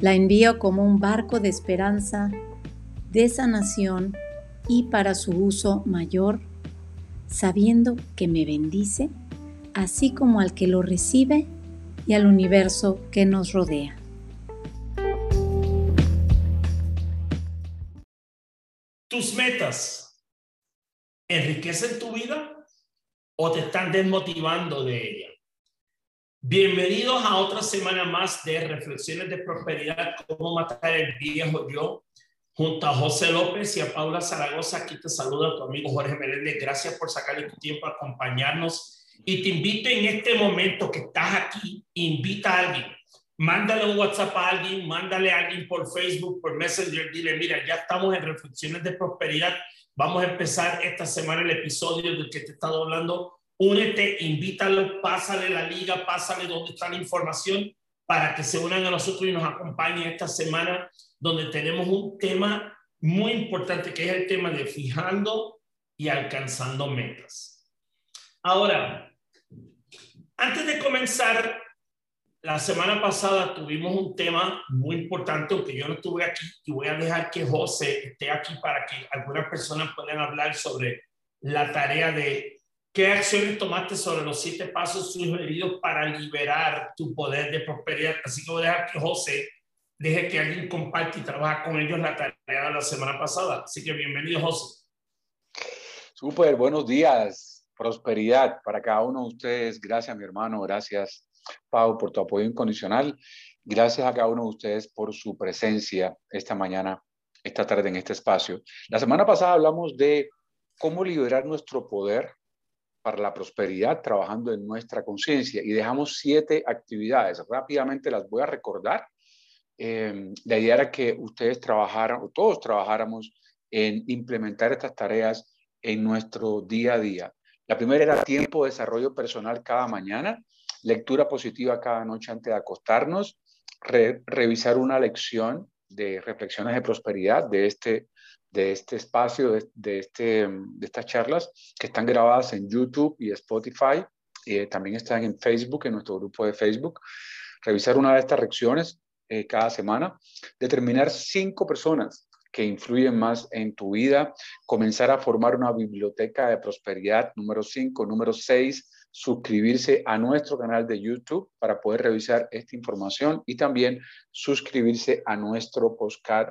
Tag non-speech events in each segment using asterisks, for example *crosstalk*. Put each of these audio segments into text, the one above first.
La envío como un barco de esperanza, de sanación y para su uso mayor, sabiendo que me bendice, así como al que lo recibe y al universo que nos rodea. ¿Tus metas enriquecen tu vida o te están desmotivando de ella. Bienvenidos a otra semana más de Reflexiones de Prosperidad, cómo matar el viejo yo, junto a José López y a Paula Zaragoza. Aquí te saluda tu amigo Jorge Meléndez. Gracias por sacarle tu tiempo a acompañarnos. Y te invito en este momento que estás aquí, invita a alguien. Mándale un WhatsApp a alguien, mándale a alguien por Facebook, por Messenger, dile, mira, ya estamos en Reflexiones de Prosperidad Vamos a empezar esta semana el episodio del que te he estado hablando. Únete, invítalo, pásale la liga, pásale donde está la información para que se unan a nosotros y nos acompañen esta semana donde tenemos un tema muy importante que es el tema de fijando y alcanzando metas. Ahora, antes de comenzar la semana pasada tuvimos un tema muy importante, aunque yo no estuve aquí, y voy a dejar que José esté aquí para que algunas personas puedan hablar sobre la tarea de qué acciones tomaste sobre los siete pasos sugeridos para liberar tu poder de prosperidad. Así que voy a dejar que José deje que alguien comparte y trabaje con ellos la tarea de la semana pasada. Así que bienvenido, José. Súper, buenos días. Prosperidad para cada uno de ustedes. Gracias, mi hermano. Gracias Pau, por tu apoyo incondicional. Gracias a cada uno de ustedes por su presencia esta mañana, esta tarde en este espacio. La semana pasada hablamos de cómo liberar nuestro poder para la prosperidad trabajando en nuestra conciencia y dejamos siete actividades. Rápidamente las voy a recordar. Eh, la idea era que ustedes trabajaran, o todos trabajáramos en implementar estas tareas en nuestro día a día. La primera era tiempo de desarrollo personal cada mañana lectura positiva cada noche antes de acostarnos, revisar una lección de reflexiones de prosperidad de este, de este espacio, de, este, de estas charlas que están grabadas en YouTube y Spotify. y también están en Facebook, en nuestro grupo de Facebook. Revisar una de estas lecciones eh, cada semana. Determinar cinco personas que influyen más en tu vida. Comenzar a formar una biblioteca de prosperidad. Número cinco. Número seis suscribirse a nuestro canal de YouTube para poder revisar esta información y también suscribirse a nuestro podcast,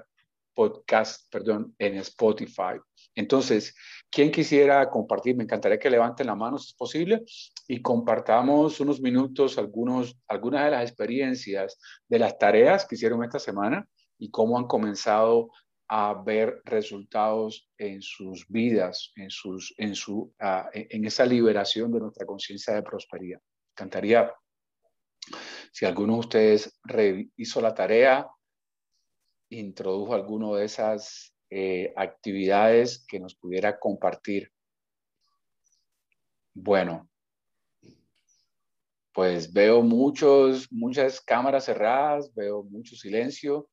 podcast perdón, en Spotify. Entonces, quien quisiera compartir, me encantaría que levanten la mano si es posible y compartamos unos minutos algunos, algunas de las experiencias de las tareas que hicieron esta semana y cómo han comenzado a ver resultados en sus vidas, en, sus, en, su, ah, en esa liberación de nuestra conciencia de prosperidad. Cantaría, si alguno de ustedes hizo la tarea, introdujo alguno de esas eh, actividades que nos pudiera compartir. Bueno, pues veo muchos, muchas cámaras cerradas, veo mucho silencio.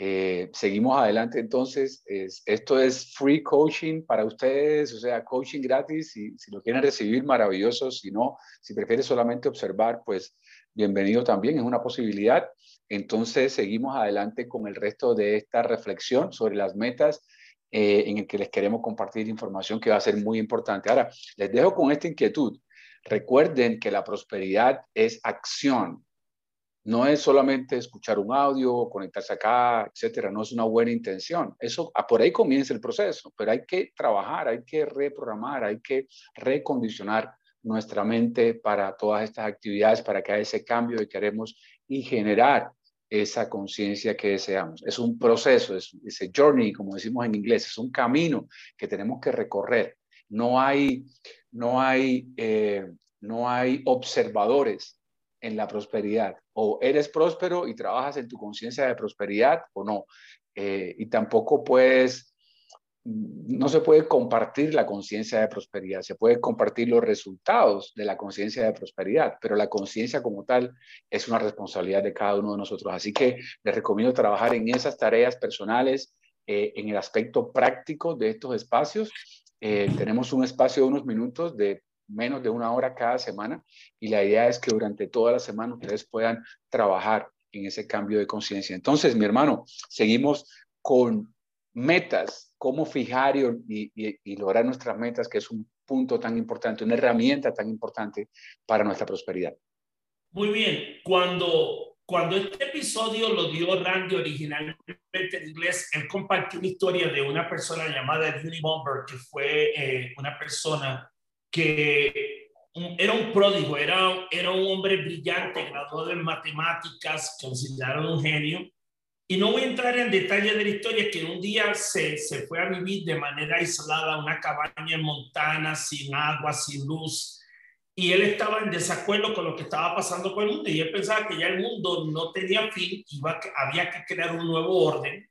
Eh, seguimos adelante entonces. esto es free coaching para ustedes, o sea, coaching gratis. Si, si lo quieren recibir, maravilloso. Si no, si prefieres solamente observar, pues bienvenido también, es una posibilidad. Entonces, seguimos adelante con el resto de esta reflexión sobre las metas eh, en el que les queremos compartir información que va a ser muy importante. Ahora, les dejo con esta inquietud. Recuerden que la prosperidad es acción, no es solamente escuchar un audio, conectarse acá, etcétera, no es una buena intención. Eso, ah, por ahí comienza el proceso, pero hay que trabajar, hay que reprogramar, hay que recondicionar nuestra mente para todas estas actividades, para que haya ese cambio que queremos y generar esa conciencia que deseamos. Es un proceso, es ese journey, como decimos en inglés, es un camino que tenemos que recorrer. No hay, no hay, eh, no hay observadores en la prosperidad. O eres próspero y trabajas en tu conciencia de prosperidad o no. Eh, y tampoco puedes, no se puede compartir la conciencia de prosperidad, se puede compartir los resultados de la conciencia de prosperidad, pero la conciencia como tal es una responsabilidad de cada uno de nosotros. Así que les recomiendo trabajar en esas tareas personales, eh, en el aspecto práctico de estos espacios. Eh, tenemos un espacio de unos minutos de menos de una hora cada semana y la idea es que durante toda la semana ustedes puedan trabajar en ese cambio de conciencia. Entonces, mi hermano, seguimos con metas, cómo fijar y, y, lograr nuestras metas, que es un punto tan importante, una herramienta tan importante para nuestra prosperidad. Muy bien, cuando, cuando este episodio lo dio Randy originalmente en inglés, él compartió una historia de una persona llamada Judy Bomber, que fue eh, una persona que era un pródigo, era, era un hombre brillante, graduado en matemáticas, considerado un genio. Y no voy a entrar en detalle de la historia, que un día se, se fue a vivir de manera aislada a una cabaña en Montana, sin agua, sin luz. Y él estaba en desacuerdo con lo que estaba pasando con el mundo. Y él pensaba que ya el mundo no tenía fin, iba, había que crear un nuevo orden.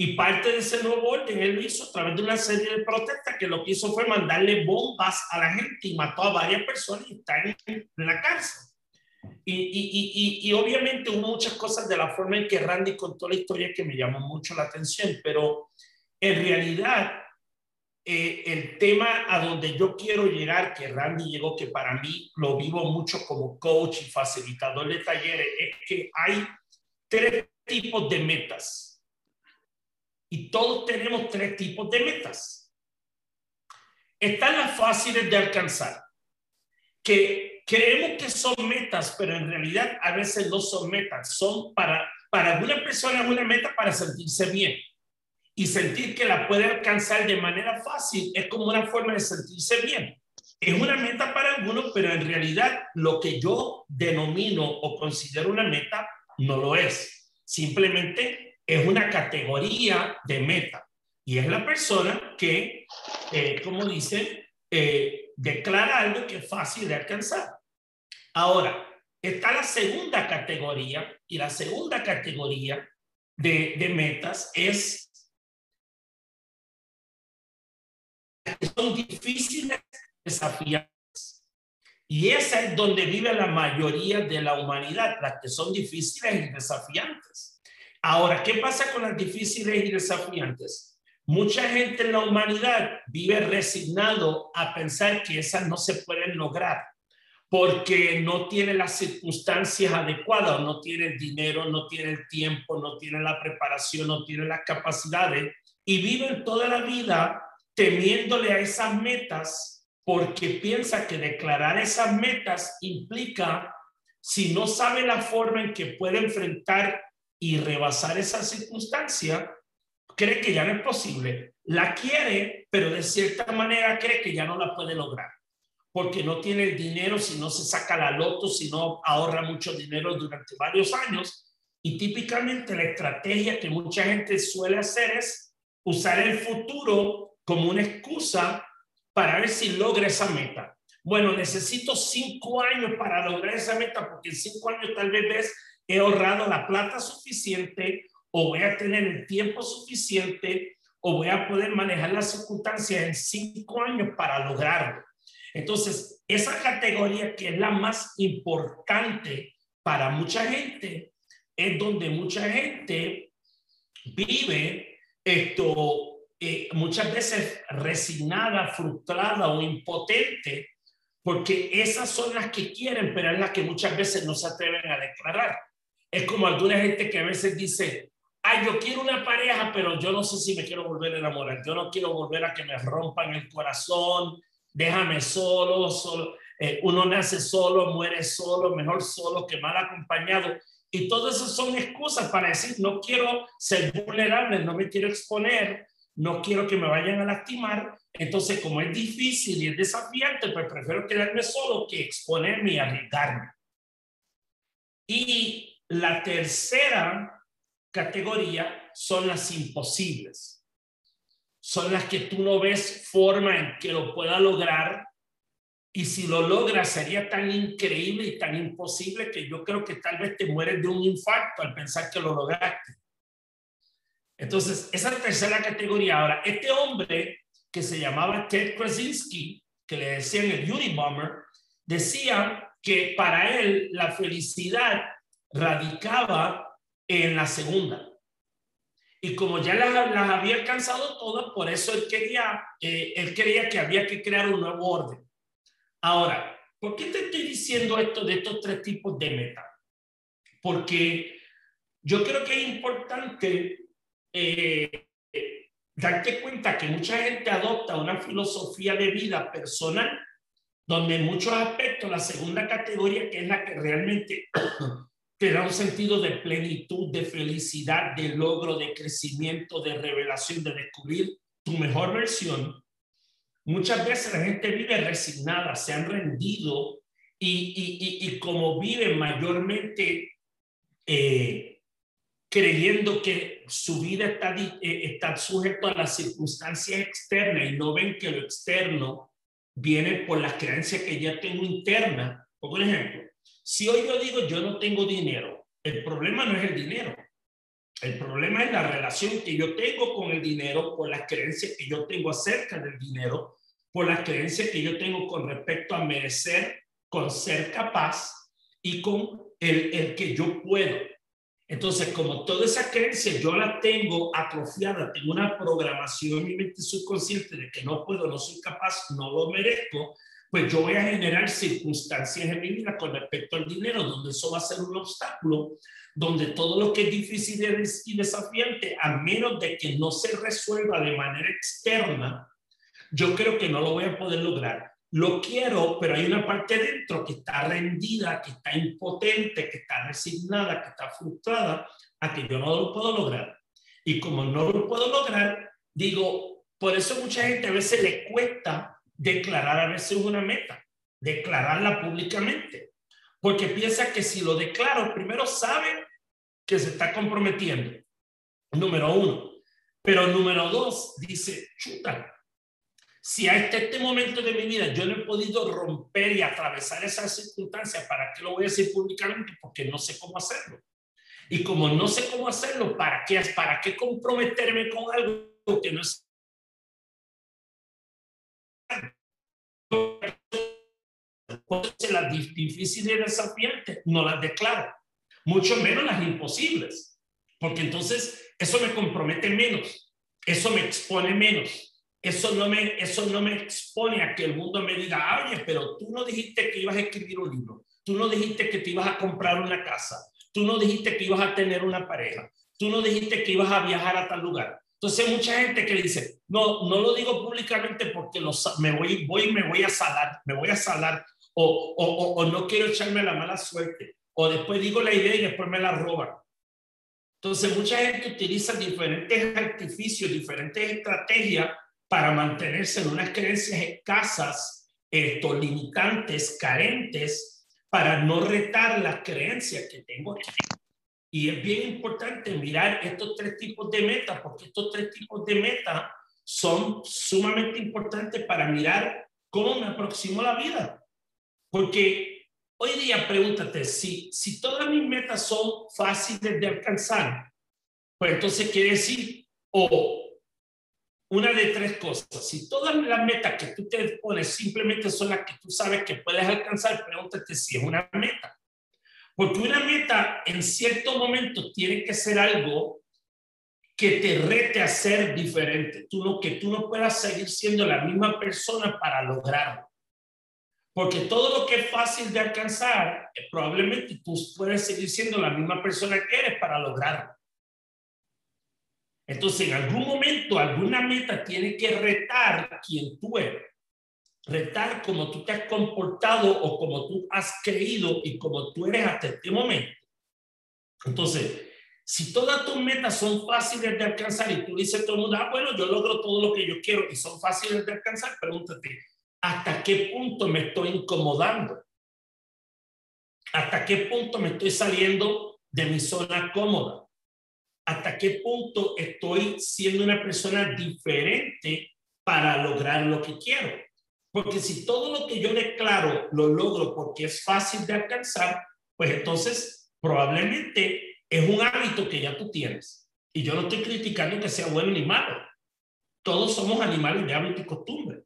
Y parte de ese nuevo orden él lo hizo a través de una serie de protestas que lo que hizo fue mandarle bombas a la gente y mató a varias personas y está en, la cárcel. Y, y, y, y, obviamente hubo muchas cosas de la forma en que Randy contó la historia que me llamó mucho la atención, pero en realidad eh, el tema a donde yo quiero llegar, que Randy llegó, que para mí lo vivo mucho como coach y facilitador de talleres, es que hay tres tipos de metas y todos tenemos tres tipos de metas. Están las fáciles de alcanzar, que creemos que son metas, pero en realidad a veces no son metas. Son para, para alguna persona una meta para sentirse bien. Y sentir que la puede alcanzar de manera fácil es como una forma de sentirse bien. Es una meta para algunos, pero en realidad lo que yo denomino o considero una meta no lo es. Simplemente es una categoría de meta y es la persona que, eh, como dicen, eh, declara algo que es fácil de alcanzar. Ahora, está la segunda categoría y la segunda categoría de, de metas es que son difíciles, desafiantes. Y esa es donde vive la mayoría de la humanidad, las que son difíciles y desafiantes. Ahora, ¿qué pasa con las difíciles y desafiantes? Mucha gente en la humanidad vive resignado a pensar que esas no se pueden lograr porque no tiene las circunstancias adecuadas, no tiene el dinero, no tiene el tiempo, no tiene la preparación, no tiene las capacidades y viven toda la vida temiéndole a esas metas porque piensa que declarar esas metas implica, si no sabe la forma en que puede enfrentar y rebasar esa circunstancia, cree que ya no es posible. La quiere, pero de cierta manera cree que ya no la puede lograr, porque no tiene el dinero, si no se saca la loto, si no ahorra mucho dinero durante varios años. Y típicamente la estrategia que mucha gente suele hacer es usar el futuro como una excusa para ver si logra esa meta. Bueno, necesito cinco años para lograr esa meta, porque en cinco años tal vez ves he ahorrado la plata suficiente o voy a tener el tiempo suficiente o voy a poder manejar las circunstancias en cinco años para lograrlo. Entonces, esa categoría que es la más importante para mucha gente es donde mucha gente vive esto eh, muchas veces resignada, frustrada o impotente, porque esas son las que quieren, pero es las que muchas veces no se atreven a declarar. Es como alguna gente que a veces dice, ay, yo quiero una pareja, pero yo no sé si me quiero volver a enamorar, yo no quiero volver a que me rompan el corazón, déjame solo, solo. Eh, uno nace solo, muere solo, mejor solo que mal acompañado. Y todo eso son excusas para decir, no quiero ser vulnerable, no me quiero exponer, no quiero que me vayan a lastimar. Entonces, como es difícil y es desafiante, pues prefiero quedarme solo que exponerme y arriesgarme. Y la tercera categoría son las imposibles. Son las que tú no ves forma en que lo pueda lograr Y si lo logras, sería tan increíble y tan imposible que yo creo que tal vez te mueres de un infarto al pensar que lo lograste. Entonces, esa tercera categoría. Ahora, este hombre que se llamaba Ted Krasinski, que le decían el Unibomber, decía que para él la felicidad radicaba en la segunda. Y como ya las, había alcanzado todas, por eso él quería, eh, él quería que había que crear un nuevo orden. Ahora, ¿por qué te estoy diciendo esto de estos tres tipos de metas? Porque yo creo que es importante eh, darte cuenta que mucha gente adopta una filosofía de vida personal donde en muchos aspectos la segunda categoría, que es la que realmente te da un sentido de plenitud, de felicidad, de logro, de crecimiento, de revelación, de descubrir tu mejor versión, muchas veces la gente vive resignada, se han rendido y, y, como viven mayormente eh, creyendo que su vida está, eh, está sujeto a las circunstancias externas y no ven que lo externo viene por las creencias que ya tengo interna. Por ejemplo, si hoy yo digo yo no tengo dinero, el problema no es el dinero. El problema es la relación que yo tengo con el dinero, por las creencias que yo tengo acerca del dinero, por las creencias que yo tengo con respecto a merecer, con ser capaz y con el, el que yo puedo. Entonces, como toda esa creencia yo la tengo atrofiada, tengo una programación en mi mente subconsciente de que no puedo, no soy capaz, no lo merezco, pues yo voy a generar circunstancias en mi vida con respecto al dinero, donde eso va a ser un obstáculo, donde todo lo que es difícil y desafiante, a menos de que no se resuelva de manera externa, yo creo que no lo voy a poder lograr. Lo quiero, pero hay una parte dentro que está rendida, que está impotente, que está resignada, que está frustrada a que yo no lo puedo lograr. Y como no lo puedo lograr, digo, por eso mucha gente a veces le cuesta declarar a veces una meta, declararla públicamente, porque piensa que si lo declaro, primero sabe que se está comprometiendo, número uno, pero número dos, dice, chuta, si a este, este momento de mi vida yo no he podido romper y atravesar esas circunstancias, ¿para qué lo voy a decir públicamente? Porque no sé cómo hacerlo. Y como no sé cómo hacerlo, ¿para qué, para qué comprometerme con algo que no es las difíciles y desafiantes no las declaro, mucho menos las imposibles, porque entonces eso me compromete menos, eso me expone menos, eso no me, eso no me expone a que el mundo me diga, oye, pero tú no dijiste que ibas a escribir un libro, tú no dijiste que te ibas a comprar una casa, tú no dijiste que ibas a tener una pareja, tú no dijiste que ibas a viajar a tal lugar. Entonces mucha gente que dice, no, no lo digo públicamente porque me voy, voy, me voy a salar, me voy a salar, o, no quiero echarme la mala suerte, o después digo la idea y después me la roban. Entonces mucha gente utiliza diferentes artificios, diferentes estrategias para mantenerse en unas creencias escasas, esto, limitantes, carentes, para no retar las creencias que tengo aquí. Y es bien importante mirar estos tres tipos de metas, porque estos tres tipos de metas son sumamente importantes para mirar cómo me aproximo la vida. Porque hoy día pregúntate, si, si todas mis metas son fáciles de alcanzar, pues entonces quiere decir, o una de tres cosas, si todas las metas que tú te pones simplemente son las que tú sabes que puedes alcanzar, pregúntate si es una meta. Porque una meta en cierto momento tiene que ser algo que te rete a ser diferente. Tú no, que tú no puedas seguir siendo la misma persona para lograrlo. Porque todo lo que es fácil de alcanzar, eh, probablemente tú puedes seguir siendo la misma persona que eres para lograrlo. Entonces, en algún momento, alguna meta tiene que retar quien tú eres retar como tú te has comportado o como tú has creído y como tú eres hasta este momento. Entonces, si todas tus metas son fáciles de alcanzar y tú dices todo el mundo, ah, bueno, yo logro todo lo que yo quiero y son fáciles de alcanzar, pregúntate, ¿hasta qué punto me estoy incomodando? ¿Hasta qué punto me estoy saliendo de mi zona cómoda? ¿Hasta qué punto estoy siendo una persona diferente para lograr lo que quiero? Porque si todo lo que yo declaro lo logro porque es fácil de alcanzar, pues entonces probablemente es un hábito que ya tú tienes. Y yo no estoy criticando que sea bueno ni malo. Todos somos animales de hábito y costumbre.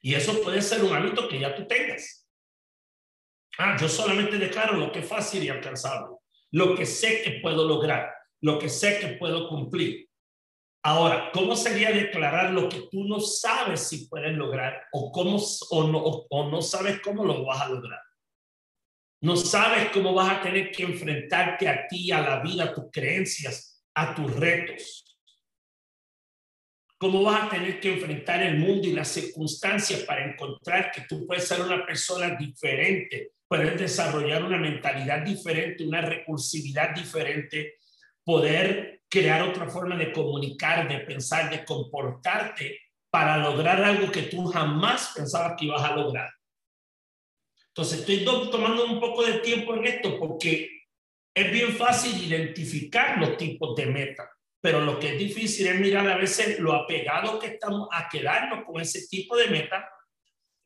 Y eso puede ser un hábito que ya tú tengas. Ah, yo solamente declaro lo que es fácil y alcanzable, lo que sé que puedo lograr, lo que sé que puedo cumplir. Ahora, ¿cómo sería declarar lo que tú no sabes si puedes lograr o, cómo, o, no, o no sabes cómo lo vas a lograr? No sabes cómo vas a tener que enfrentarte a ti, a la vida, a tus creencias, a tus retos. Cómo vas a tener que enfrentar el mundo y las circunstancias para encontrar que tú puedes ser una persona diferente, puedes desarrollar una mentalidad diferente, una recursividad diferente, poder crear otra forma de comunicar, de pensar, de comportarte para lograr algo que tú jamás pensabas que ibas a lograr. Entonces, estoy tomando un poco de tiempo en esto porque es bien fácil identificar los tipos de metas, pero lo que es difícil es mirar a veces lo apegado que estamos a quedarnos con ese tipo de meta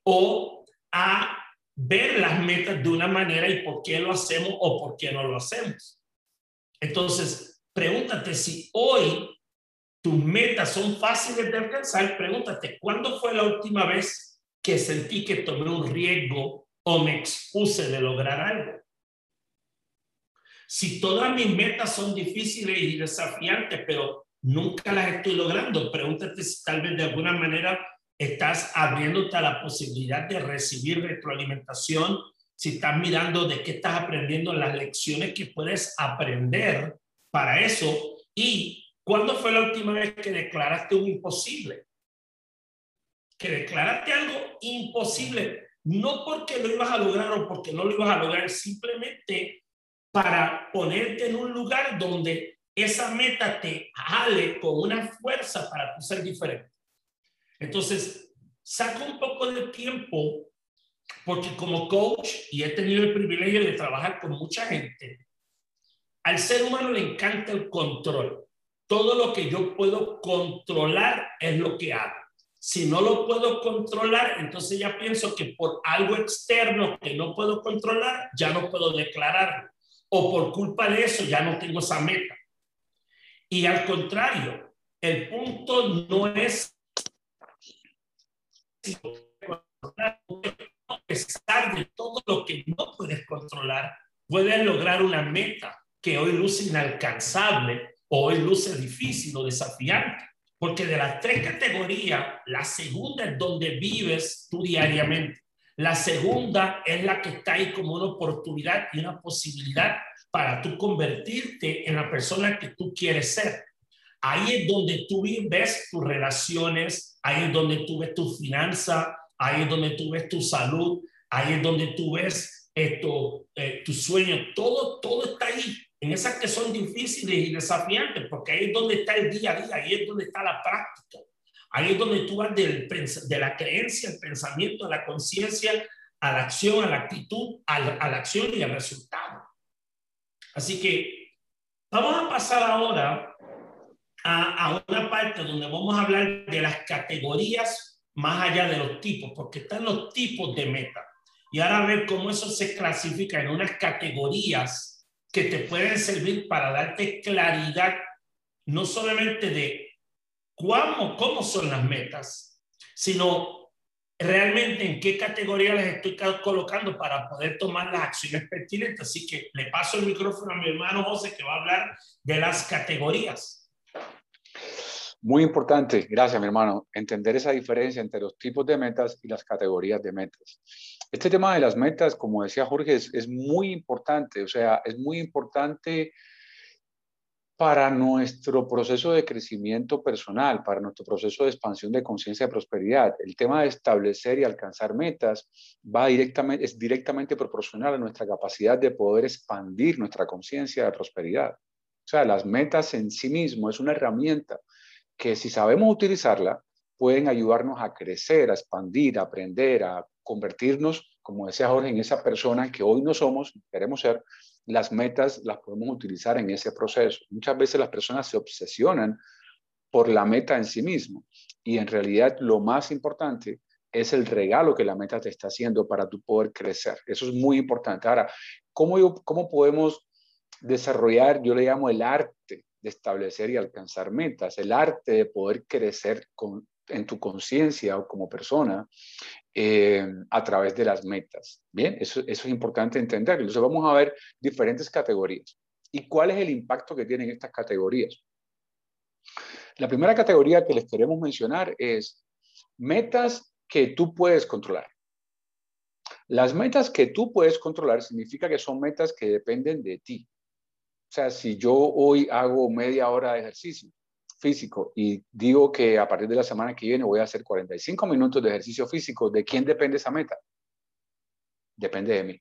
o a ver las metas de una manera y por qué lo hacemos o por qué no lo hacemos. Entonces, pregúntate si hoy tus metas son fáciles de alcanzar, pregúntate, ¿cuándo fue la última vez que sentí que tomé un riesgo o me expuse de lograr algo. Si todas mis metas son difíciles y desafiantes, pero nunca las estoy logrando, pregúntate si tal vez de alguna manera estás abriéndote a la posibilidad de recibir retroalimentación, si estás mirando de qué estás aprendiendo, las lecciones que puedes aprender para eso y cuándo fue la última vez que declaraste un imposible. Que declaraste algo imposible no porque lo ibas a lograr o porque no lo ibas a lograr, simplemente para ponerte en un lugar donde esa meta te jale con una fuerza para ser diferente. Entonces, saco un poco de tiempo porque como coach, y he tenido el privilegio de trabajar con mucha gente, al ser humano le encanta el control. Todo lo que yo puedo controlar es lo que hago. Si no lo puedo controlar, entonces ya pienso que por algo externo que no puedo controlar, ya no puedo declararlo. O por culpa de eso, ya no tengo esa meta. Y al contrario, el punto no es a pesar de todo lo que no puedes controlar, puedes lograr una meta que hoy luce inalcanzable o hoy luce difícil o desafiante. Porque de las tres categorías, la segunda es donde vives tú diariamente. La segunda es la que está ahí como una oportunidad y una posibilidad para tú convertirte en la persona que tú quieres ser. Ahí es donde tú ves tus relaciones, ahí es donde tú ves tu finanza, ahí es donde tú ves tu salud, ahí es donde tú ves esto, eh, tu sueño, todo, todo está ahí en esas que son difíciles y desafiantes, porque ahí es donde está el día a día, ahí es donde está la práctica, ahí es donde tú vas del, de la creencia, el pensamiento, a la conciencia, a la acción, a la actitud, a la, a la acción y al resultado. Así que vamos a pasar ahora a, a una parte donde vamos a hablar de las categorías más allá de los tipos, porque están los tipos de meta. Y ahora a ver cómo eso se clasifica en unas categorías que te pueden servir para darte claridad, no solamente de cómo, cómo son las metas, sino realmente en qué categoría las estoy colocando para poder tomar las acciones pertinentes. Así que le paso el micrófono a mi hermano José que va a hablar de las categorías. Muy importante, gracias mi hermano, entender esa diferencia entre los tipos de metas y las categorías de metas. Este tema de las metas, como decía Jorge, es, muy importante, o sea, es muy importante para nuestro proceso de crecimiento personal, para nuestro proceso de expansión de conciencia y prosperidad. El tema de establecer y alcanzar metas va directamente, es directamente proporcional a nuestra capacidad de poder expandir nuestra conciencia de prosperidad. O sea, las metas en sí mismo es una herramienta que si sabemos utilizarla, pueden ayudarnos a crecer, a expandir, a aprender, a convertirnos, como decía Jorge, en esa persona que hoy no somos, queremos ser, las metas las podemos utilizar en ese proceso. Muchas veces las personas se obsesionan por la meta en sí mismo y en realidad lo más importante es el regalo que la meta te está haciendo para tu poder crecer. Eso es muy importante. Ahora, ¿cómo, cómo podemos desarrollar, yo le llamo el arte de establecer y alcanzar metas, el arte de poder crecer con, en tu conciencia o como persona eh, a través de las metas. Bien, eso, eso es importante entender. Entonces vamos a ver diferentes categorías. ¿Y cuál es el impacto que tienen estas categorías? La primera categoría que les queremos mencionar es metas que tú puedes controlar. Las metas que tú puedes controlar significa que son metas que dependen de ti. O sea, si yo hoy hago media hora de ejercicio físico y digo que a partir de la semana que viene voy a hacer 45 minutos de ejercicio físico, ¿de quién depende esa meta? Depende de mí.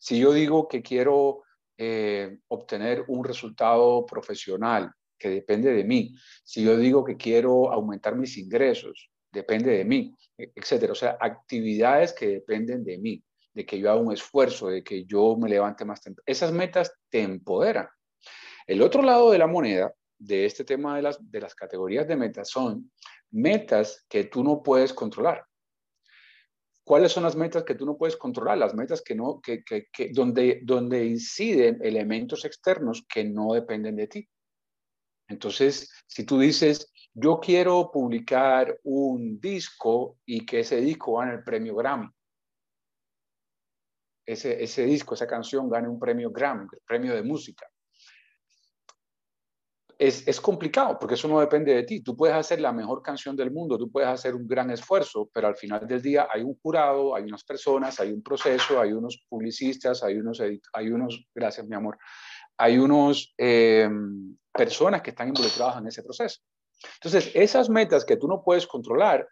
Si yo digo que quiero eh, obtener un resultado profesional que depende de mí, si yo digo que quiero aumentar mis ingresos, depende de mí, e, etcétera. O sea, actividades que dependen de mí, de que yo haga un esfuerzo, de que yo me levante más temprano. Esas metas te empoderan. El otro lado de la moneda de este tema de las, de las categorías de metas son metas que tú no puedes controlar. ¿Cuáles son las metas que tú no puedes controlar? Las metas que no, que, que, que, donde, donde inciden elementos externos que no dependen de ti. Entonces, si tú dices, yo quiero publicar un disco y que ese disco gane el premio Grammy. Ese, ese disco, esa canción gane un premio Grammy, el premio de música. Es, es, complicado porque eso no depende de ti. Tú puedes hacer la mejor canción del mundo, tú puedes hacer un gran esfuerzo, pero al final del día hay un jurado, hay unas personas, hay un proceso, hay unos publicistas, hay unos, hay unos, gracias mi amor, hay unos eh, personas que están involucradas en ese proceso. Entonces, esas metas que tú no puedes controlar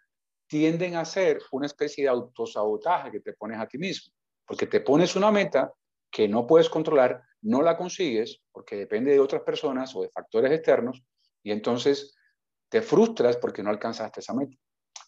tienden a ser una especie de autosabotaje que te pones a ti mismo, porque te pones una meta que no puedes controlar, no la consigues porque depende de otras personas o de factores externos y entonces te frustras porque no alcanzaste esa meta.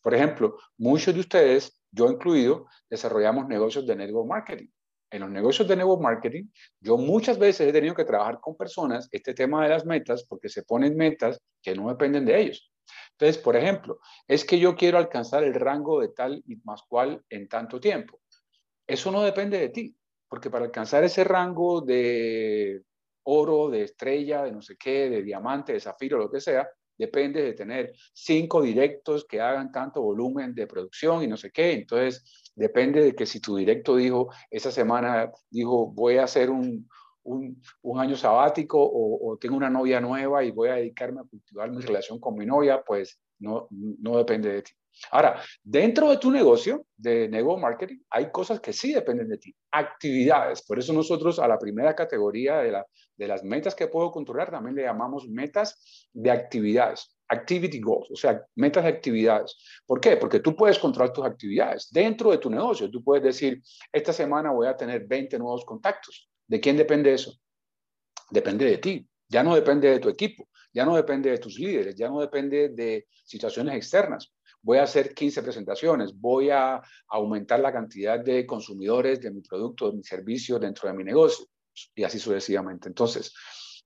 Por ejemplo, muchos de ustedes, yo incluido, desarrollamos negocios de network marketing en los negocios de network marketing, yo muchas veces he tenido que trabajar con personas este tema de las metas porque se ponen metas que no dependen de ellos. Entonces, por ejemplo, es que yo quiero alcanzar el rango de tal y más cual en tanto tiempo. Eso no depende de ti, porque para alcanzar ese rango de oro, de estrella, de no sé qué, de diamante, de zafiro, lo que sea, depende de tener cinco directos que hagan tanto volumen de producción y no sé qué. Entonces, depende de que si tu directo dijo, esa semana dijo, voy a hacer un, un, año sabático o, o, tengo una novia nueva y voy a dedicarme a cultivar mi relación con mi novia, pues no, no depende de ti. Ahora, dentro de tu negocio de network marketing, hay cosas que sí dependen de ti, actividades. Por eso nosotros a la primera categoría de, de las metas que puedo controlar también le llamamos metas de actividades, activity goals, o sea, metas de actividades. ¿Por qué? Porque tú puedes controlar tus actividades dentro de tu negocio. Tú puedes decir, esta semana voy a tener 20 nuevos contactos. ¿De quién depende eso? Depende de ti. Ya no depende de tu equipo, ya no depende de tus líderes, ya no depende de situaciones externas voy a hacer 15 presentaciones, voy a aumentar la cantidad de consumidores de mi producto, de mi servicio dentro de mi negocio y así sucesivamente. Entonces,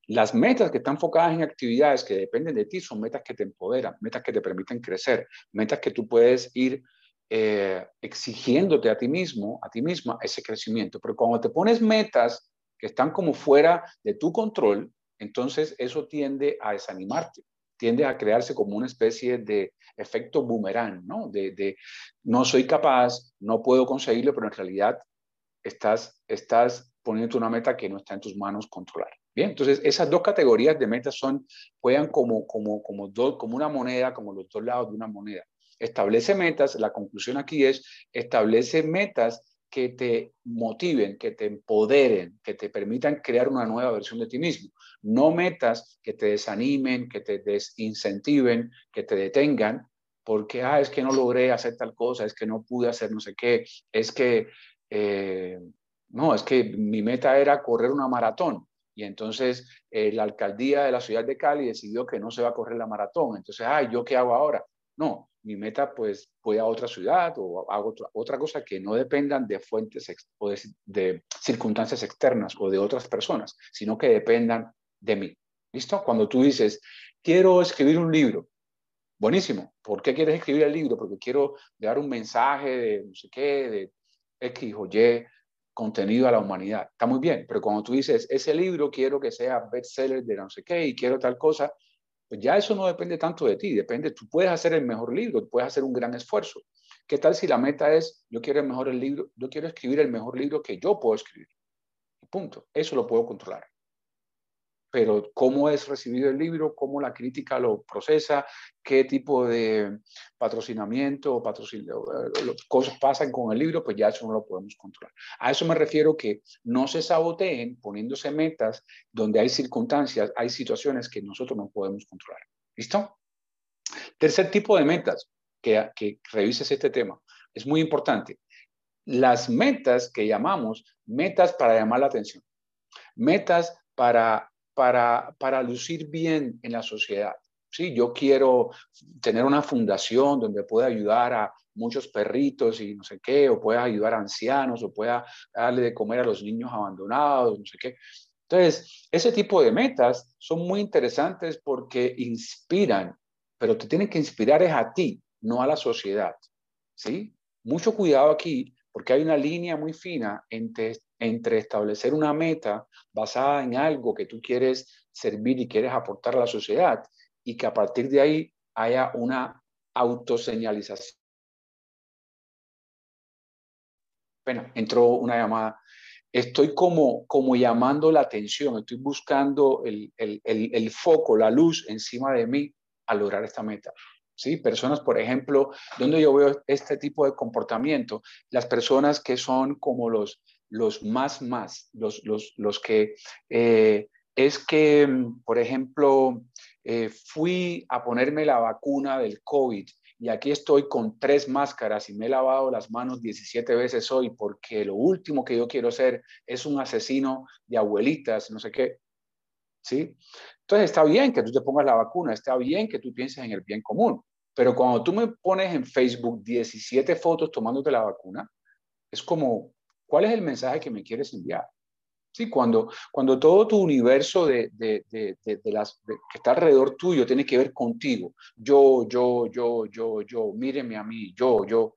las metas que están enfocadas en actividades que dependen de ti son metas que te empoderan, metas que te permiten crecer, metas que tú puedes ir eh, exigiéndote a ti mismo, a ti misma, ese crecimiento. Pero cuando te pones metas que están como fuera de tu control, entonces eso tiende a desanimarte tiende a crearse como una especie de efecto boomerang, ¿no? De, de, no soy capaz, no puedo conseguirlo, pero en realidad estás, estás poniendo una meta que no está en tus manos controlar. Bien, entonces esas dos categorías de metas son, juegan como, como, como, do, como una moneda, como los dos lados de una moneda. Establece metas, la conclusión aquí es, establece metas que te motiven, que te empoderen, que te permitan crear una nueva versión de ti mismo. No metas que te desanimen, que te desincentiven, que te detengan, porque, ah, es que no logré hacer tal cosa, es que no pude hacer no sé qué, es que, eh, no, es que mi meta era correr una maratón. Y entonces eh, la alcaldía de la ciudad de Cali decidió que no se va a correr la maratón. Entonces, ay, ¿yo qué hago ahora? No, mi meta pues voy a otra ciudad o hago otra, otra cosa que no dependan de fuentes o de, de, circunstancias externas o de otras personas, sino que dependan de mí. ¿Listo? Cuando tú dices, quiero escribir un libro, Buenísimo. ¿Por qué quieres escribir el libro? Porque quiero dar un mensaje de no sé qué, de X o Y contenido a la humanidad. Está muy bien, pero cuando tú dices, ese libro quiero que sea bestseller de no sé qué y quiero tal cosa, pues ya eso no depende tanto de ti, depende, tú puedes hacer el mejor libro, puedes hacer un gran esfuerzo. ¿Qué tal si la meta es, yo quiero el mejor el libro, yo quiero escribir el mejor libro que yo puedo escribir? Punto. Eso lo puedo controlar pero cómo es recibido el libro, cómo la crítica lo procesa, qué tipo de patrocinamiento o eh, cosas pasan con el libro, pues ya eso no lo podemos controlar. A eso me refiero que no se saboteen poniéndose metas donde hay circunstancias, hay situaciones que nosotros no podemos controlar. ¿Listo? Tercer tipo de metas que, que revises este tema. Es muy importante. Las metas que llamamos metas para llamar la atención. Metas para para, lucir bien en la sociedad. Sí, yo quiero tener una fundación donde pueda ayudar a muchos perritos y no sé qué, o pueda ayudar a ancianos, o pueda darle de comer a los niños abandonados, no sé qué. Entonces, ese tipo de metas son muy interesantes porque inspiran, pero te tienen que inspirar es a ti, no a la sociedad. ¿Sí? Mucho cuidado aquí porque hay una línea muy fina entre entre establecer una meta basada en algo que tú quieres servir y quieres aportar a la sociedad y que a partir de ahí haya una autoseñalización. Bueno, entró una llamada. Estoy como, como llamando la atención, estoy buscando el, el, el foco, la luz encima de mí a lograr esta meta. ¿sí? Personas, por ejemplo, donde yo veo este tipo de comportamiento, las personas que son como los los más más, los, los, los que eh, es que, mm, por ejemplo, eh, fui a ponerme la vacuna del COVID y aquí estoy con tres máscaras y me he lavado las manos 17 veces hoy porque lo último que yo quiero ser es un asesino de abuelitas, no sé qué. ¿Sí? Entonces está bien que tú te pongas la vacuna, está bien que tú pienses en el bien común, pero cuando tú me pones en Facebook 17 fotos tomándote la vacuna, es como, ¿Cuál es el mensaje que me quieres enviar? Sí, cuando, cuando todo tu universo de, de, de, las, que está alrededor tuyo tiene que ver contigo, yo, yo, yo, yo, yo, míreme a mí, yo, yo,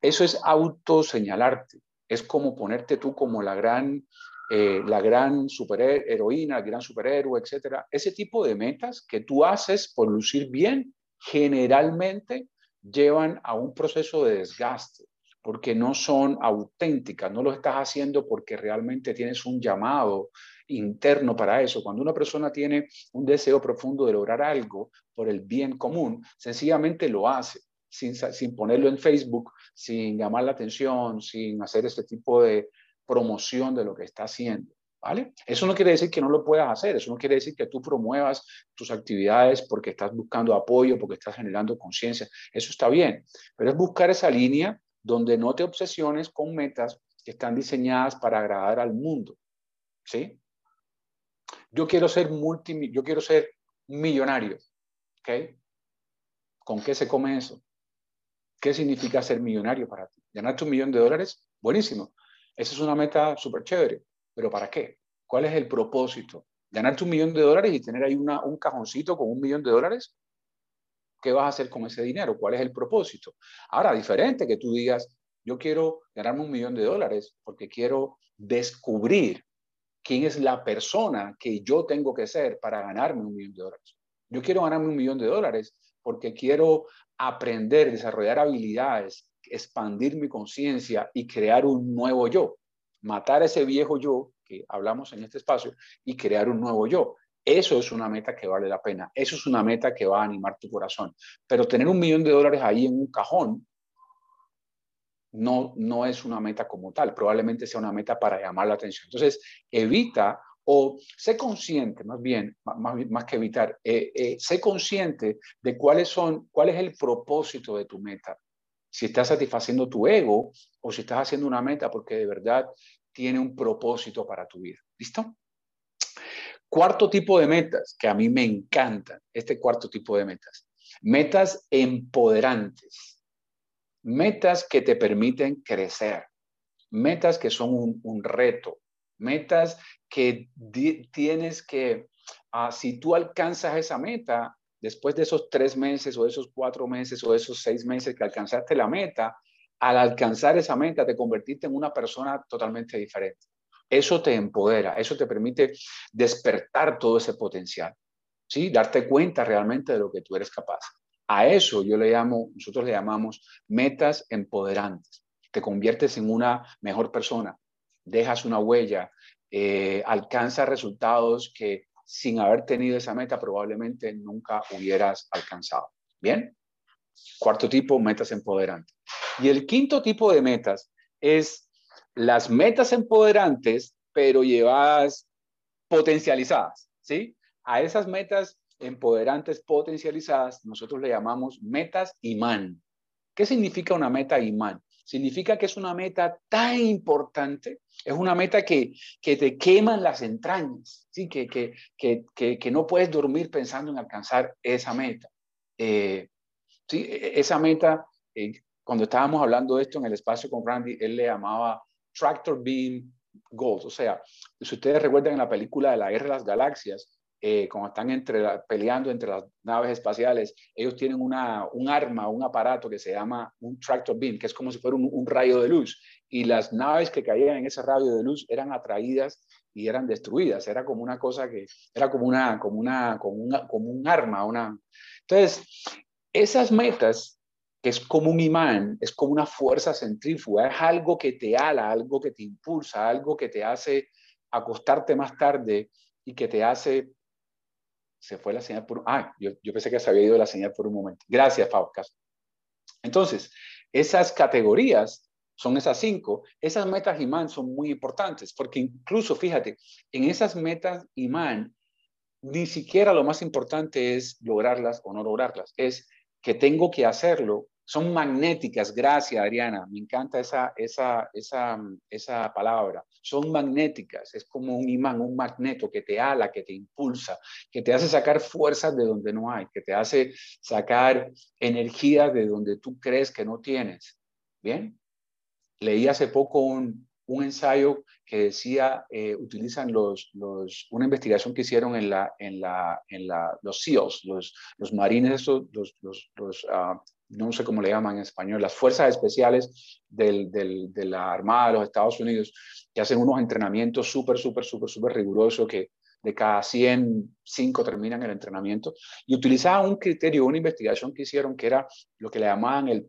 eso es autoseñalarte, es como ponerte tú como la gran, eh, la gran superheroína, el gran superhéroe, etcétera. Ese tipo de metas que tú haces por lucir bien, generalmente llevan a un proceso de desgaste porque no son auténticas, no lo estás haciendo porque realmente tienes un llamado interno para eso. Cuando una persona tiene un deseo profundo de lograr algo por el bien común, sencillamente lo hace, sin, sin ponerlo en Facebook, sin llamar la atención, sin hacer este tipo de promoción de lo que está haciendo. ¿Vale? Eso no quiere decir que no lo puedas hacer, eso no quiere decir que tú promuevas tus actividades porque estás buscando apoyo, porque estás generando conciencia, eso está bien, pero es buscar esa línea donde no te obsesiones con metas que están diseñadas para agradar al mundo. ¿Sí? Yo quiero ser multi, yo quiero ser millonario. ¿Ok? ¿Con qué se come eso? ¿Qué significa ser millonario para ti? ¿Ganarte un millón de dólares? Buenísimo. Esa es una meta súper chévere. ¿Pero para qué? ¿Cuál es el propósito? ¿Ganarte un millón de dólares y tener ahí un cajoncito con un millón de dólares? ¿Qué vas a hacer con ese dinero? ¿Cuál es el propósito? Ahora, diferente que tú digas, yo quiero ganarme un millón de dólares porque quiero descubrir quién es la persona que yo tengo que ser para ganarme un millón de dólares. Yo quiero ganarme un millón de dólares porque quiero aprender, desarrollar habilidades, expandir mi conciencia y crear un nuevo yo. Matar ese viejo yo que hablamos en este espacio y crear un nuevo yo. Eso es una meta que vale la pena. Eso es una meta que va a animar tu corazón. Pero tener un millón de dólares ahí en un cajón no, no es una meta como tal. Probablemente sea una meta para llamar la atención. Entonces, evita o sé consciente, más bien, más, más que evitar, eh, eh, sé consciente de cuáles son, cuál es el propósito de tu meta. Si estás satisfaciendo tu ego o si estás haciendo una meta porque de verdad tiene un propósito para tu vida. ¿Listo? Cuarto tipo de metas, que a mí me encantan, este cuarto tipo de metas. Metas empoderantes. Metas que te permiten crecer. Metas que son un, reto. Metas que tienes que, ah, si tú alcanzas esa meta, después de esos tres meses o esos cuatro meses o esos seis meses que alcanzaste la meta, al alcanzar esa meta te convertiste en una persona totalmente diferente. Eso te empodera, eso te permite despertar todo ese potencial, ¿sí? Darte cuenta realmente de lo que tú eres capaz. A eso yo le llamo, nosotros le llamamos metas empoderantes. Te conviertes en una mejor persona, dejas una huella, eh, alcanzas resultados que sin haber tenido esa meta probablemente nunca hubieras alcanzado. Bien. Cuarto tipo, metas empoderantes. Y el quinto tipo de metas es las metas empoderantes, pero llevadas potencializadas, ¿sí? A esas metas empoderantes potencializadas nosotros le llamamos metas imán. ¿Qué significa una meta imán? Significa que es una meta tan importante, es una meta que, que te queman las entrañas, ¿sí? que, que, que, que no puedes dormir pensando en alcanzar esa meta. Eh, ¿sí? E, e, esa meta, eh, cuando estábamos hablando de esto en el espacio con Randy, él le llamaba Tractor Beam Goals. O sea, si ustedes recuerdan en la película de la Guerra de las Galaxias, eh, cuando están entre peleando entre las naves espaciales, ellos tienen una, un arma, un aparato que se llama un tractor beam, que es como si fuera un, rayo de luz. Y las naves que caían en ese rayo de luz eran atraídas y eran destruidas. Era como una cosa que, era como una, como una, como una, como un arma. Una... Entonces, esas metas que es como un imán, es como una fuerza centrífuga, es algo que te ala, algo que te impulsa, algo que te hace acostarte más tarde y que te hace... Se fue la señal por... Ah, yo, yo pensé que se había ido la señal por un momento. Gracias, Pau. Entonces, esas categorías son esas cinco. Esas metas imán son muy importantes porque incluso, fíjate, en esas metas imán, ni siquiera lo más importante es lograrlas o no lograrlas, es que tengo que hacerlo son magnéticas, gracias Adriana, me encanta esa, esa, esa, esa palabra, son magnéticas, es como un imán, un magneto que te ala, que te impulsa, que te hace sacar fuerzas de donde no hay, que te hace sacar energía de donde tú crees que no tienes. Bien, leí hace poco un, un ensayo que decía, eh, utilizan los, los, una investigación que hicieron en, la, en, la, en la, los SEALs, los, los marines, los, uh, no sé cómo le llaman en español, las fuerzas especiales del, de la Armada de los Estados Unidos, que hacen unos entrenamientos súper, súper, súper, súper rigurosos que de cada 100, 5 terminan el entrenamiento, y utilizaban un criterio, una investigación que hicieron que era lo que le llamaban el,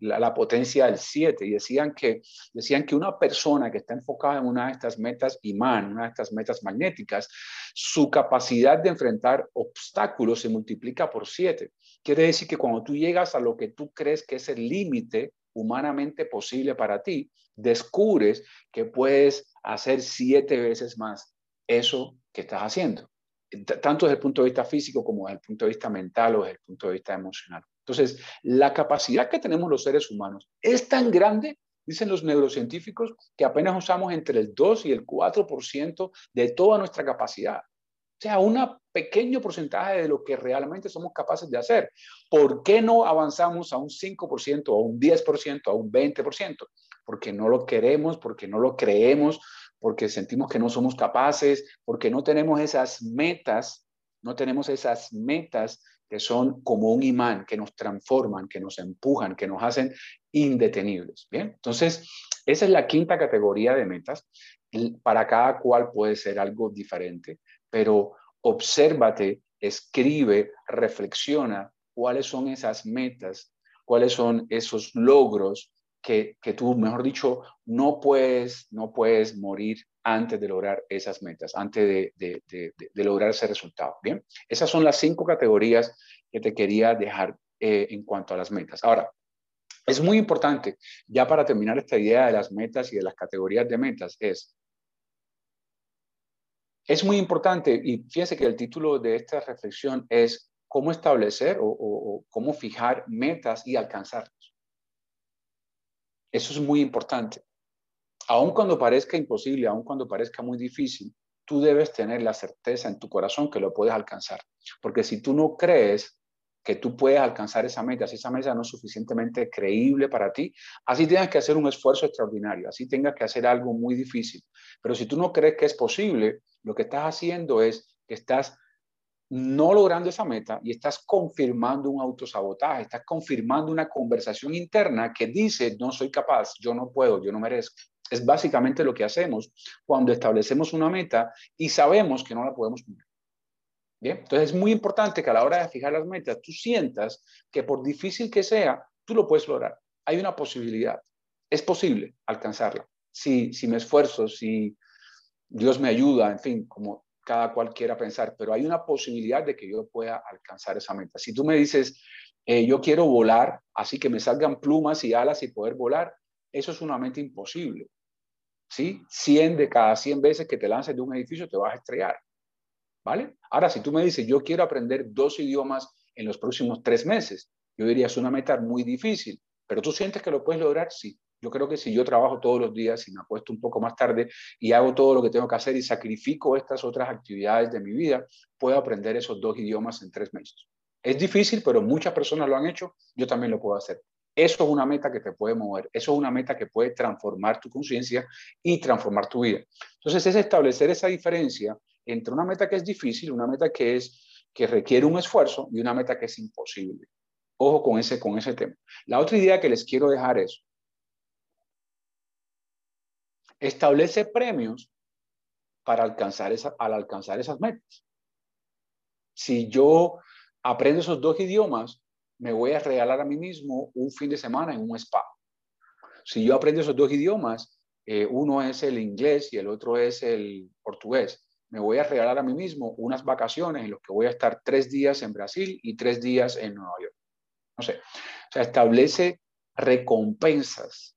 la, potencia del 7, y decían que, decían que una persona que está enfocada en una de estas metas imán, una de estas metas magnéticas, su capacidad de enfrentar obstáculos se multiplica por 7. Quiere decir que cuando tú llegas a lo que tú crees que es el límite humanamente posible para ti, descubres que puedes hacer siete veces más eso que estás haciendo, tanto desde el punto de vista físico como desde el punto de vista mental o desde el punto de vista emocional. Entonces, la capacidad que tenemos los seres humanos es tan grande, dicen los neurocientíficos, que apenas usamos entre el 2 y el 4% de toda nuestra capacidad. Sea, un pequeño porcentaje de lo que realmente somos capaces de hacer. ¿Por qué no avanzamos a un 5%, a un 10%, a un 20%? Porque no lo queremos, porque no lo creemos, porque sentimos que no somos capaces, porque no tenemos esas metas, no tenemos esas metas que son como un imán, que nos transforman, que nos empujan, que nos hacen indetenibles. Bien, entonces, esa es la quinta categoría de metas. Para cada cual puede ser algo diferente pero obsérvate, escribe, reflexiona cuáles son esas metas, cuáles son esos logros que, que, tú, mejor dicho, no puedes, no puedes morir antes de lograr esas metas, antes de, de, de, lograr ese resultado. Bien, esas son las cinco categorías que te quería dejar eh, en cuanto a las metas. Ahora, es muy importante, ya para terminar esta idea de las metas y de las categorías de metas, es es muy importante, y fíjense que el título de esta reflexión es cómo establecer o, cómo fijar metas y alcanzarlos. Eso es muy importante. Aun cuando parezca imposible, aun cuando parezca muy difícil, tú debes tener la certeza en tu corazón que lo puedes alcanzar. Porque si tú no crees que tú puedes alcanzar esa meta, si esa meta no es suficientemente creíble para ti, así tengas que hacer un esfuerzo extraordinario, así tengas que hacer algo muy difícil. Pero si tú no crees que es posible, lo que estás haciendo es que estás no logrando esa meta y estás confirmando un autosabotaje, estás confirmando una conversación interna que dice, no soy capaz, yo no puedo, yo no merezco. Es básicamente lo que hacemos cuando establecemos una meta y sabemos que no la podemos cumplir. Bien, entonces es muy importante que a la hora de fijar las metas, tú sientas que por difícil que sea, tú lo puedes lograr. Hay una posibilidad. Es posible alcanzarla. Si, si me esfuerzo, si Dios me ayuda, en fin, como cada cual quiera pensar, pero hay una posibilidad de que yo pueda alcanzar esa meta. Si tú me dices, eh, yo quiero volar, así que me salgan plumas y alas y poder volar, eso es una meta imposible. ¿Sí? 100 de cada 100 veces que te lances de un edificio te vas a estrellar. ¿Vale? Ahora, si tú me dices, yo quiero aprender dos idiomas en los próximos tres meses, yo diría, es una meta muy difícil, pero tú sientes que lo puedes lograr, sí. Yo creo que si yo trabajo todos los días y me apuesto un poco más tarde y hago todo lo que tengo que hacer y sacrifico estas otras actividades de mi vida, puedo aprender esos dos idiomas en tres meses. Es difícil, pero muchas personas lo han hecho, yo también lo puedo hacer. Eso es una meta que te puede mover, eso es una meta que puede transformar tu conciencia y transformar tu vida. Entonces es establecer esa diferencia entre una meta que es difícil, una meta que es que requiere un esfuerzo y una meta que es imposible. Ojo con ese, con ese tema. La otra idea que les quiero dejar es, establece premios para alcanzar, esa, al alcanzar esas metas. Si yo aprendo esos dos idiomas, me voy a regalar a mí mismo un fin de semana en un spa. Si yo aprendo esos dos idiomas, eh, uno es el inglés y el otro es el portugués, me voy a regalar a mí mismo unas vacaciones en las que voy a estar tres días en Brasil y tres días en Nueva York. No sé. O sea, establece recompensas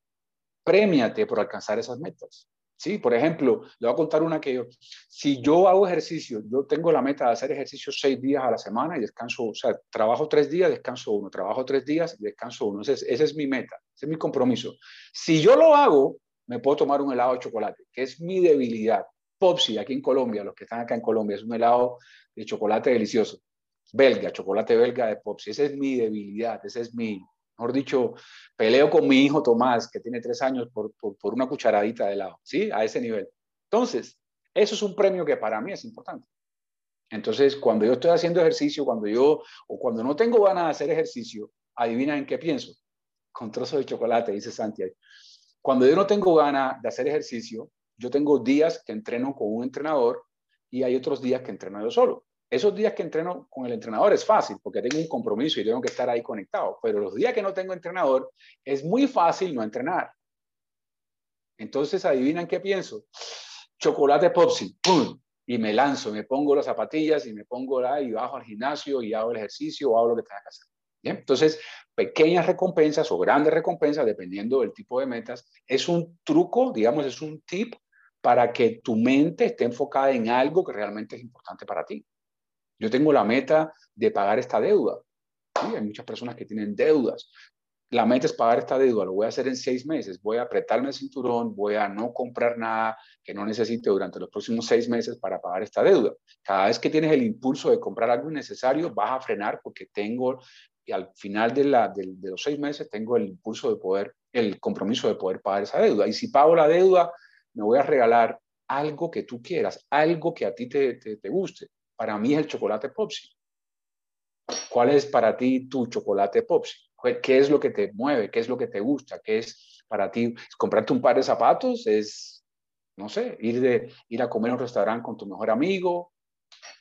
Premiate por alcanzar esas metas. Sí, por ejemplo, le voy a contar una que yo, si yo hago ejercicio, yo tengo la meta de hacer ejercicio seis días a la semana y descanso, o sea, trabajo tres días, descanso uno, trabajo tres días, descanso uno. Ese es, ese es mi meta, ese es mi compromiso. Si yo lo hago, me puedo tomar un helado de chocolate, que es mi debilidad. Popsi, aquí en Colombia, los que están acá en Colombia, es un helado de chocolate delicioso. Belga, chocolate belga de Popsi. Esa es mi debilidad, ese es mi, mejor dicho, peleo con mi hijo Tomás, que tiene tres años, por, por, una cucharadita de helado, ¿sí? A ese nivel. Entonces, eso es un premio que para mí es importante. Entonces, cuando yo estoy haciendo ejercicio, cuando yo, o cuando no tengo ganas de hacer ejercicio, adivina en qué pienso. Con trozo de chocolate, dice Santiago. Cuando yo no tengo ganas de hacer ejercicio, yo tengo días que entreno con un entrenador y hay otros días que entreno yo solo. Esos días que entreno con el entrenador es fácil porque tengo un compromiso y tengo que estar ahí conectado, pero los días que no tengo entrenador es muy fácil no entrenar. Entonces, ¿adivinan qué pienso? Chocolate Popsi, ¡pum! Y me lanzo, me pongo las zapatillas y me pongo la y bajo al gimnasio y hago el ejercicio o hago lo que tenga que hacer. Entonces, pequeñas recompensas o grandes recompensas, dependiendo del tipo de metas, es un truco, digamos, es un tip para que tu mente esté enfocada en algo que realmente es importante para ti. Yo tengo la meta de pagar esta deuda. Hay muchas personas que tienen deudas. La meta es pagar esta deuda, lo voy a hacer en seis meses, voy a apretarme el cinturón, voy a no comprar nada que no necesite durante los próximos seis meses para pagar esta deuda. Cada vez que tienes el impulso de comprar algo innecesario, vas a frenar porque tengo, y al final de, los seis meses, tengo el impulso de poder, el compromiso de poder pagar esa deuda. Y si pago la deuda, me voy a regalar algo que tú quieras, algo que a ti te, te guste para mí es el chocolate Popsi. ¿Cuál es para ti tu chocolate Popsi? ¿Qué es lo que te mueve? ¿Qué es lo que te gusta? ¿Qué es para ti? ¿Comprarte un par de zapatos? ¿Es, no sé, ir, de, ir a comer a un restaurante con tu mejor amigo?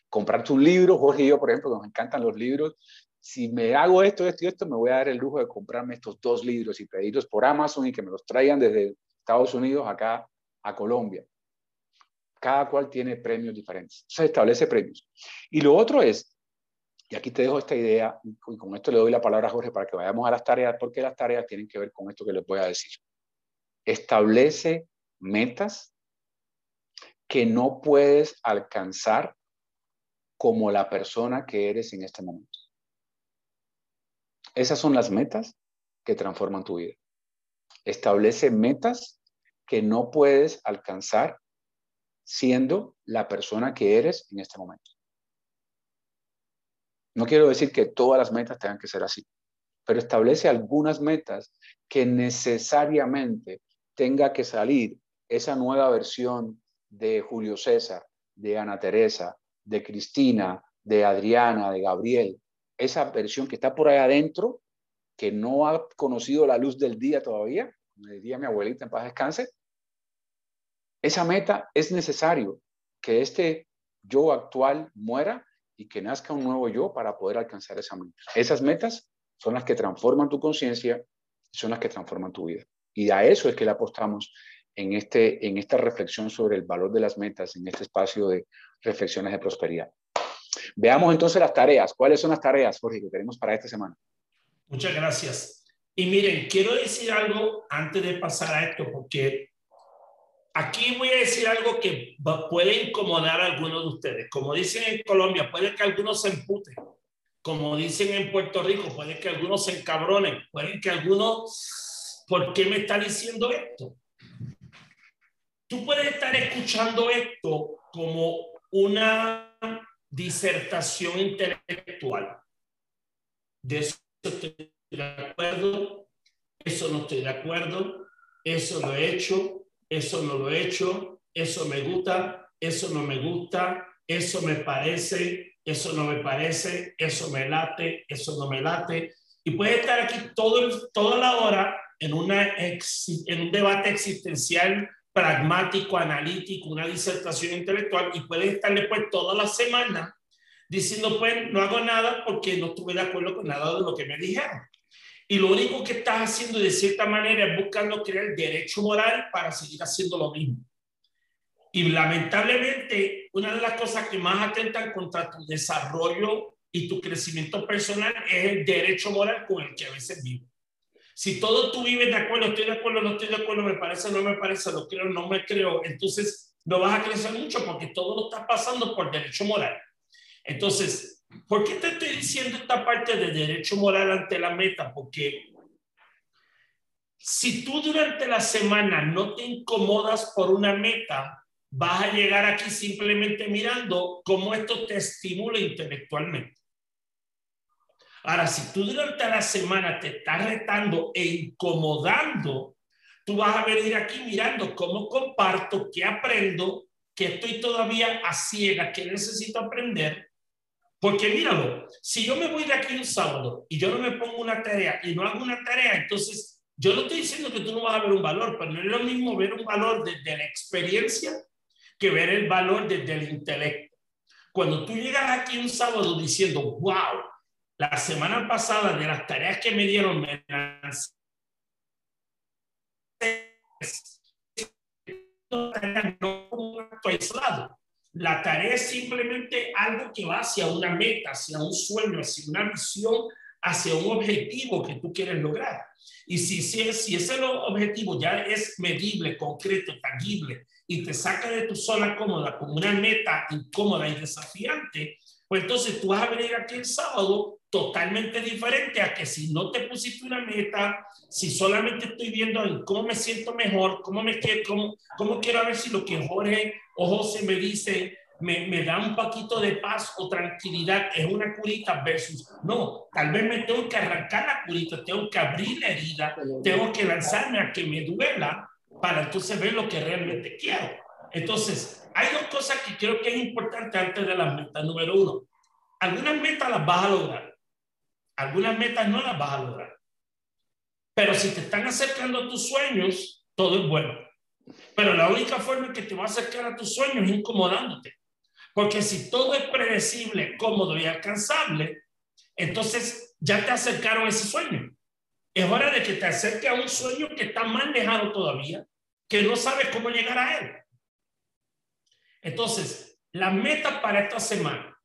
¿Comprarte un libro? Jorge y yo, por ejemplo, nos encantan los libros. Si me hago esto, esto y esto, me voy a dar el lujo de comprarme estos dos libros y pedirlos por Amazon y que me los traigan desde Estados Unidos acá a Colombia. Cada cual tiene premios diferentes. Se establece premios. Y lo otro es, y aquí te dejo esta idea, y con esto le doy la palabra a Jorge para que vayamos a las tareas, porque las tareas tienen que ver con esto que les voy a decir. Establece metas que no puedes alcanzar como la persona que eres en este momento. Esas son las metas que transforman tu vida. Establece metas que no puedes alcanzar siendo la persona que eres en este momento. No quiero decir que todas las metas tengan que ser así, pero establece algunas metas que necesariamente tenga que salir esa nueva versión de Julio César, de Ana Teresa, de Cristina, de Adriana, de Gabriel, esa versión que está por ahí adentro, que no ha conocido la luz del día todavía, me diría mi abuelita en paz descanse, esa meta es necesario que este yo actual muera y que nazca un nuevo yo para poder alcanzar esa meta. Esas metas son las que transforman tu conciencia, son las que transforman tu vida. Y a eso es que le apostamos en, este, en esta reflexión sobre el valor de las metas, en este espacio de reflexiones de prosperidad. Veamos entonces las tareas. ¿Cuáles son las tareas, Jorge, que tenemos para esta semana? Muchas gracias. Y miren, quiero decir algo antes de pasar a esto, porque aquí voy a decir algo que puede incomodar a algunos de ustedes. Como dicen en Colombia, puede que algunos se emputen. Como dicen en Puerto Rico, puede que algunos se encabronen. Puede que algunos, ¿por qué me está diciendo esto? Tú puedes estar escuchando esto como una disertación intelectual. De eso estoy de acuerdo, eso no estoy de acuerdo, eso lo he hecho, eso no lo he hecho, eso me gusta, eso no me gusta, eso me parece, eso no me parece, eso me late, eso no me late. Y puede estar aquí todo, toda la hora en, una en un debate existencial pragmático, analítico, una disertación intelectual y puede estar después toda la semana diciendo, pues no hago nada porque no estuve de acuerdo con nada de lo que me dijeron. Y lo único que estás haciendo de cierta manera es buscando crear derecho moral para seguir haciendo lo mismo. Y lamentablemente, una de las cosas que más atentan contra tu desarrollo y tu crecimiento personal es el derecho moral con el que a veces vives. Si todo tú vives de acuerdo, estoy de acuerdo, no estoy de acuerdo, me parece, no me parece, lo creo, no me creo, entonces no vas a crecer mucho porque todo lo estás pasando por derecho moral. Entonces, ¿Por qué te estoy diciendo esta parte de derecho moral ante la meta? Porque si tú durante la semana no te incomodas por una meta, vas a llegar aquí simplemente mirando cómo esto te estimula intelectualmente. Ahora, si tú durante la semana te estás retando e incomodando, tú vas a venir aquí mirando cómo comparto, qué aprendo, qué estoy todavía a ciega, qué necesito aprender porque míralo, si yo me voy de aquí un sábado y yo no me pongo una tarea y no hago una tarea, entonces yo no estoy diciendo que tú no vas a ver un valor, pero no es lo mismo ver un valor desde la experiencia que ver el valor desde el intelecto. Cuando tú llegas aquí un sábado diciendo, wow, la semana pasada de las tareas que me dieron, me *laughs* no un acto aislado, la tarea es simplemente algo que va hacia una meta, hacia un sueño, hacia una visión, hacia un objetivo que tú quieres lograr. Y si, si, si ese objetivo ya es medible, concreto, tangible y te saca de tu zona cómoda como una meta incómoda y desafiante, pues entonces tú vas a venir aquí el sábado totalmente diferente a que si no te pusiste una meta, si solamente estoy viendo en cómo me siento mejor, cómo me quiero, cómo, cómo quiero ver si lo que Jorge o José me dice me, me, da un poquito de paz o tranquilidad, es una curita versus, no, tal vez me tengo que arrancar la curita, tengo que abrir la herida, tengo que lanzarme a que me duela para entonces ver lo que realmente quiero. Entonces, hay dos cosas que creo que es importante antes de las metas. Número uno, algunas metas las vas a lograr, algunas metas no las vas a lograr. Pero si te están acercando a tus sueños, todo es bueno. Pero la única forma en que te va a acercar a tus sueños es incomodándote. Porque si todo es predecible, cómodo y alcanzable, entonces ya te acercaron a ese sueño. Es hora de que te acerque a un sueño que está más lejano todavía, que no sabes cómo llegar a él. Entonces, la meta para esta semana,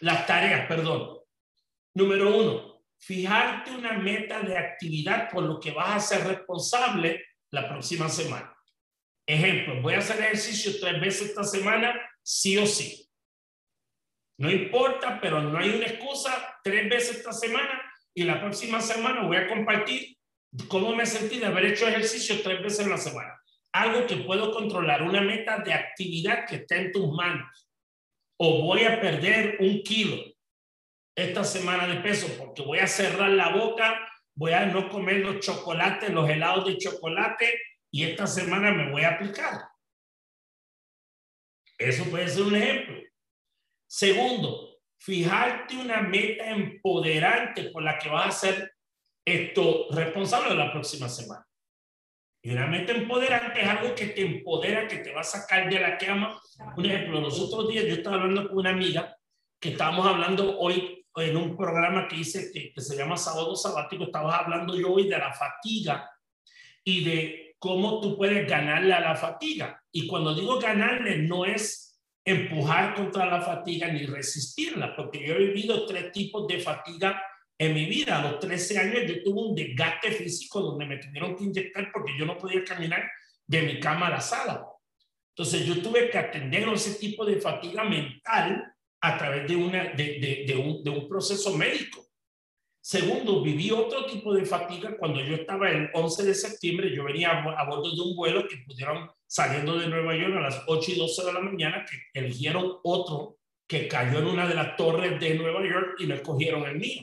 las tareas, perdón. Número uno, fijarte una meta de actividad por lo que vas a ser responsable la próxima semana. Ejemplo, voy a hacer ejercicio tres veces esta semana, sí o sí. No importa, pero no hay una excusa, tres veces esta semana y la próxima semana voy a compartir cómo me sentí de haber hecho ejercicio tres veces en la semana. Algo que puedo controlar, una meta de actividad que está en tus manos. O voy a perder un kilo esta semana de peso porque voy a cerrar la boca, voy a no comer los chocolates, los helados de chocolate y esta semana me voy a aplicar. Eso puede ser un ejemplo. Segundo, fijarte una meta empoderante por la que vas a ser esto responsable de la próxima semana. Y una meta empoderante es algo que te empodera, que te va a sacar de la cama. Un ejemplo, los otros días yo estaba hablando con una amiga que estábamos hablando hoy en un programa que hice que, que se llama Sábado Sabático, estaba hablando yo hoy de la fatiga y de cómo tú puedes ganarle a la fatiga. Y cuando digo ganarle, no es empujar contra la fatiga ni resistirla, porque yo he vivido tres tipos de fatiga en mi vida. A los 13 años yo tuve un desgaste físico donde me tuvieron que inyectar porque yo no podía caminar de mi cama a la sala. Entonces yo tuve que atender ese tipo de fatiga mental a través de, una, de, de, un, de un proceso médico. Segundo, viví otro tipo de fatiga cuando yo estaba el 11 de septiembre, yo venía a, bordo de un vuelo que pudieron saliendo de Nueva York a las 8 y 12 de la mañana, que eligieron otro que cayó en una de las torres de Nueva York y no escogieron el mío.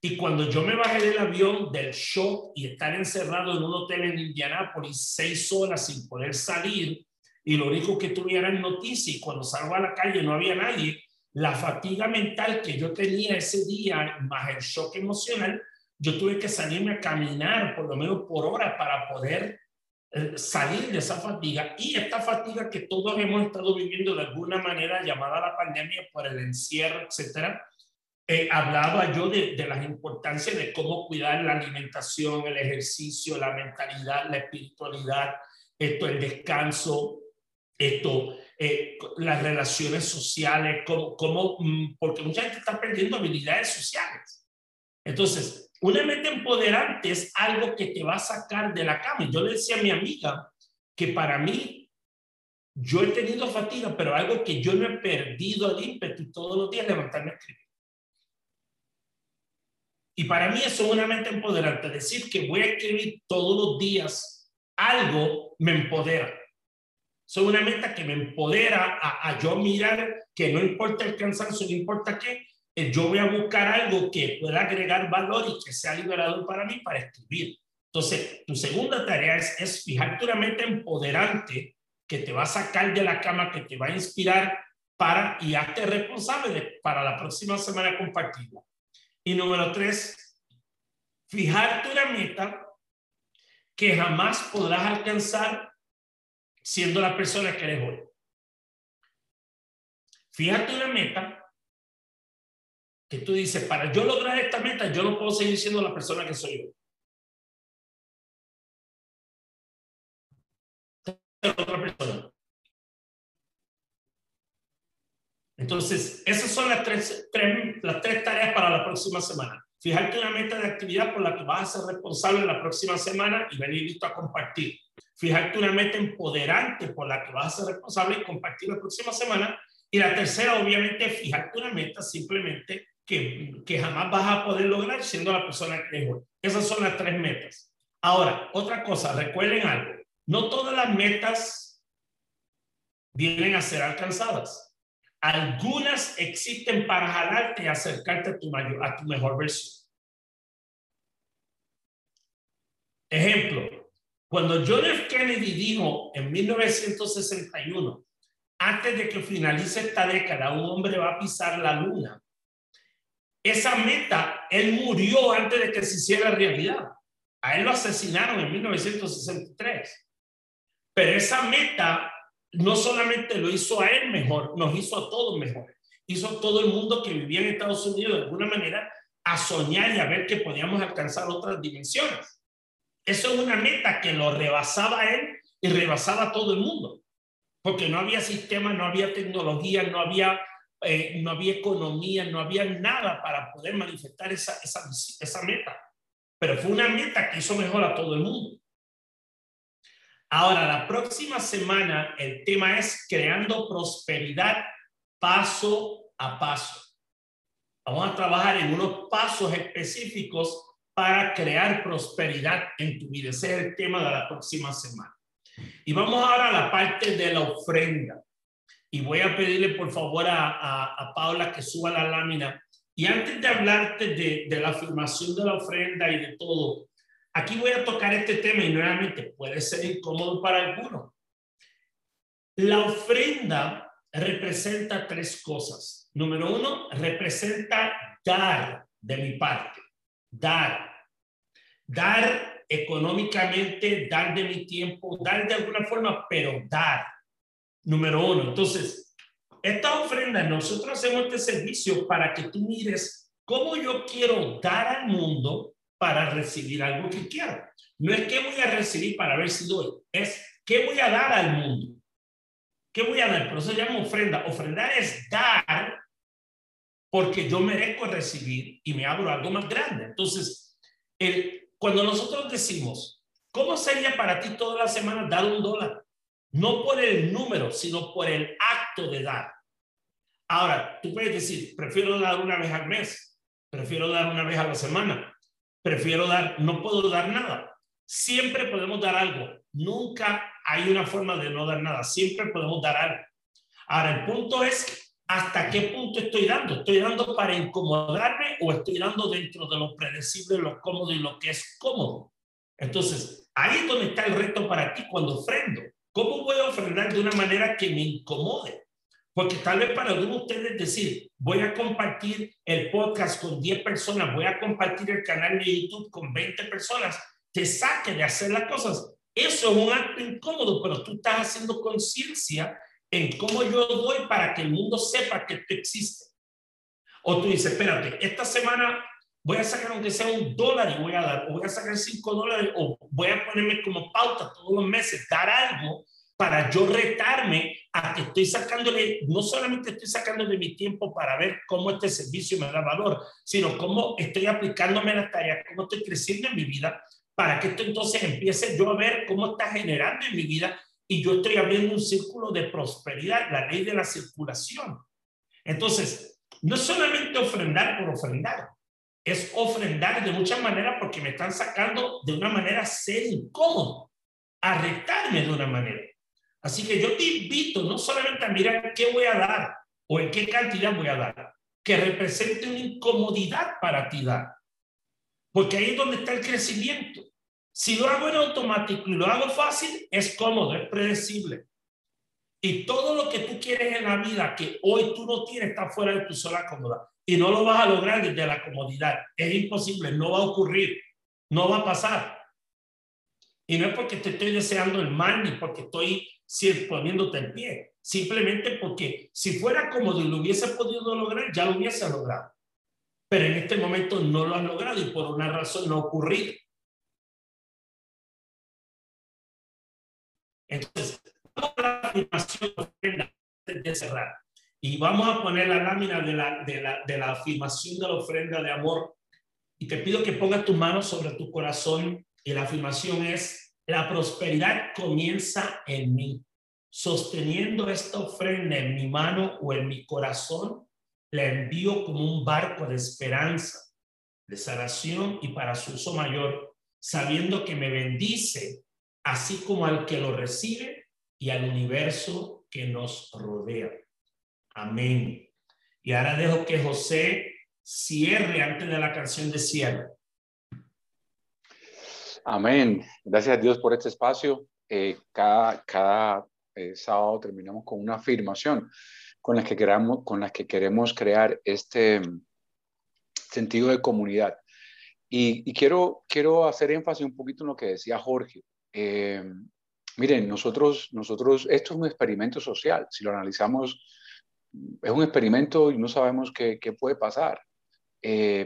Y cuando yo me bajé del avión, del shock y estar encerrado en un hotel en Indianápolis seis horas sin poder salir, y lo único que tuviera en noticia, y cuando salgo a la calle no había nadie, la fatiga mental que yo tenía ese día, más el shock emocional, yo tuve que salirme a caminar por lo menos por hora para poder eh, salir de esa fatiga. Y esta fatiga que todos hemos estado viviendo de alguna manera llamada la pandemia por el encierro, etcétera, eh, hablaba yo de, de las importancias de cómo cuidar la alimentación, el ejercicio, la mentalidad, la espiritualidad, esto, el descanso, esto, eh, las relaciones sociales, cómo, cómo, mm, porque mucha gente está perdiendo habilidades sociales. Entonces, una mente empoderante es algo que te va a sacar de la cama. Yo le decía a mi amiga que para mí, yo he tenido fatiga, pero algo que yo no he perdido el ímpetu todos los días levantarme a escribir. Y para mí eso es una mente empoderante. Decir que voy a escribir todos los días algo me empodera. Es una meta que me empodera a, a, yo mirar que no importa el cansancio, no importa qué, eh, yo voy a buscar algo que pueda agregar valor y que sea liberador para mí para escribir. Entonces, tu segunda tarea es, es fijarte una meta empoderante que te va a sacar de la cama, que te va a inspirar para y hazte responsable de, para la próxima semana compartirla. Y número tres, fijarte una meta que jamás podrás alcanzar siendo la persona que eres hoy. Fíjate una meta que tú dices, para yo lograr esta meta, yo no puedo seguir siendo la persona que soy hoy. Otra persona. Entonces, esas son las tres, las tres tareas para la próxima semana. Fijarte una meta de actividad por la que vas a ser responsable la próxima semana y venir listo a compartir. Fijarte una meta empoderante por la que vas a ser responsable y compartir la próxima semana. Y la tercera, obviamente, fijarte una meta simplemente que, que jamás vas a poder lograr siendo la persona que eres hoy. Esas son las tres metas. Ahora, otra cosa, recuerden algo. No todas las metas vienen a ser alcanzadas algunas existen para jalarte y acercarte a tu, mayor, a tu mejor versión. Ejemplo, cuando John F. Kennedy dijo en 1961, antes de que finalice esta década, un hombre va a pisar la luna. Esa meta, él murió antes de que se hiciera realidad. A él lo asesinaron en 1963. Pero esa meta no solamente lo hizo a él mejor, nos hizo a todos mejores. Hizo a todo el mundo que vivía en Estados Unidos de alguna manera a soñar y a ver que podíamos alcanzar otras dimensiones. Eso es una meta que lo rebasaba él y rebasaba todo el mundo, porque no había sistema, no había tecnología, no había, eh, no había economía, no había nada para poder manifestar esa, esa meta. Pero fue una meta que hizo mejor a todo el mundo. Ahora, la próxima semana el tema es creando prosperidad paso a paso. Vamos a trabajar en unos pasos específicos para crear prosperidad en tu vida. Ese es el tema de la próxima semana. Y vamos ahora a la parte de la ofrenda. Y voy a pedirle por favor a, a, Paula que suba la lámina. Y antes de hablarte de, de la afirmación de la ofrenda y de todo, Aquí voy a tocar este tema y nuevamente puede ser incómodo para algunos. La ofrenda representa tres cosas. Número uno, representa dar de mi parte, dar. Dar económicamente, dar de mi tiempo, dar de alguna forma, pero dar. Número uno. Entonces, esta ofrenda, nosotros hacemos este servicio para que tú mires cómo yo quiero dar al mundo para recibir algo que quiero. No es que voy a recibir para ver si doy, es qué voy a dar al mundo. ¿Qué voy a dar? Por eso se llama ofrenda. Ofrendar es dar porque yo merezco recibir y me abro algo más grande. Entonces, el, cuando nosotros decimos, ¿cómo sería para ti toda la semana dar un dólar? No por el número, sino por el acto de dar. Ahora, tú puedes decir, prefiero dar una vez al mes, prefiero dar una vez a la semana, prefiero dar, no puedo dar nada. Siempre podemos dar algo. Nunca hay una forma de no dar nada. Siempre podemos dar algo. Ahora, el punto es hasta qué punto estoy dando. ¿Estoy dando para incomodarme o estoy dando dentro de lo predecible, lo cómodo y lo que es cómodo? Entonces, ahí es donde está el reto para ti cuando ofrendo. ¿Cómo voy a ofrendar de una manera que me incomode? Porque tal vez para algunos de ustedes decir, voy a compartir el podcast con 10 personas, voy a compartir el canal de YouTube con 20 personas, te saque de hacer las cosas. Eso es un acto incómodo, pero tú estás haciendo conciencia en cómo yo doy para que el mundo sepa que esto existe. O tú dices, espérate, esta semana voy a sacar aunque sea un dólar y voy a dar, o voy a sacar cinco dólares, o voy a ponerme como pauta todos los meses, dar algo para yo retarme a que estoy sacándole, no solamente estoy sacándole mi tiempo para ver cómo este servicio me da valor, sino cómo estoy aplicándome las tareas, cómo estoy creciendo en mi vida, para que esto entonces empiece yo a ver cómo está generando en mi vida y yo estoy abriendo un círculo de prosperidad, la ley de la circulación. Entonces, no solamente ofrendar por ofrendar, es ofrendar de muchas maneras porque me están sacando de una manera ser incómodo, a retarme de una manera. Así que yo te invito no solamente a mirar qué voy a dar o en qué cantidad voy a dar, que represente una incomodidad para ti dar. Porque ahí es donde está el crecimiento. Si lo hago en automático y lo hago fácil, es cómodo, es predecible. Y todo lo que tú quieres en la vida que hoy tú no tienes está fuera de tu sola cómoda. Y no lo vas a lograr desde la comodidad. Es imposible, no va a ocurrir, no va a pasar. Y no es porque te estoy deseando el mal ni porque estoy poniéndote en pie. Simplemente porque si fuera cómodo y lo hubiese podido lograr, ya lo hubiese logrado. Pero en este momento no lo has logrado y por una razón no ha ocurrido. Entonces, la afirmación de cerrar. Y vamos a poner la lámina de la, de, la, de la afirmación de la ofrenda de amor. Y te pido que pongas tus manos sobre tu corazón. Y la afirmación es, la prosperidad comienza en mí. Sosteniendo esta ofrenda en mi mano o en mi corazón, la envío como un barco de esperanza, de sanación y para su uso mayor, sabiendo que me bendice, así como al que lo recibe y al universo que nos rodea. Amén. Y ahora dejo que José cierre antes de la canción de cierre. Amén. Gracias a Dios por este espacio. Eh, cada cada eh, sábado terminamos con una afirmación con la que queramos, con las que queremos crear este mm, sentido de comunidad. Y, quiero, quiero hacer énfasis un poquito en lo que decía Jorge. Eh, miren, nosotros, nosotros, esto es un experimento social. Si lo analizamos, es un experimento y no sabemos qué, qué puede pasar.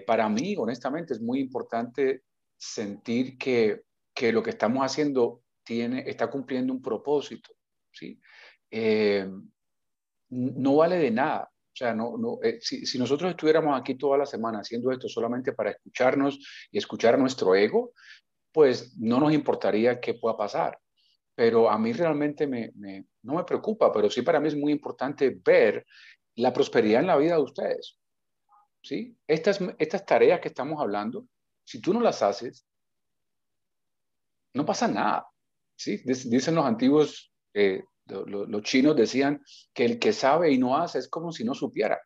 para mí, honestamente, es muy importante sentir que, que lo que estamos haciendo tiene, está cumpliendo un propósito, ¿sí? Eh, no vale de nada. O sea, no, no, eh, si, si, nosotros estuviéramos aquí toda la semana haciendo esto solamente para escucharnos y escuchar nuestro ego, pues no nos importaría qué pueda pasar. Pero a mí realmente me, no me preocupa, pero sí para mí es muy importante ver la prosperidad en la vida de ustedes. ¿sí? Estas, estas tareas que estamos hablando, si tú no las haces, no pasa nada. ¿sí? Dicen los antiguos, eh, los chinos decían que el que sabe y no hace es como si no supiera.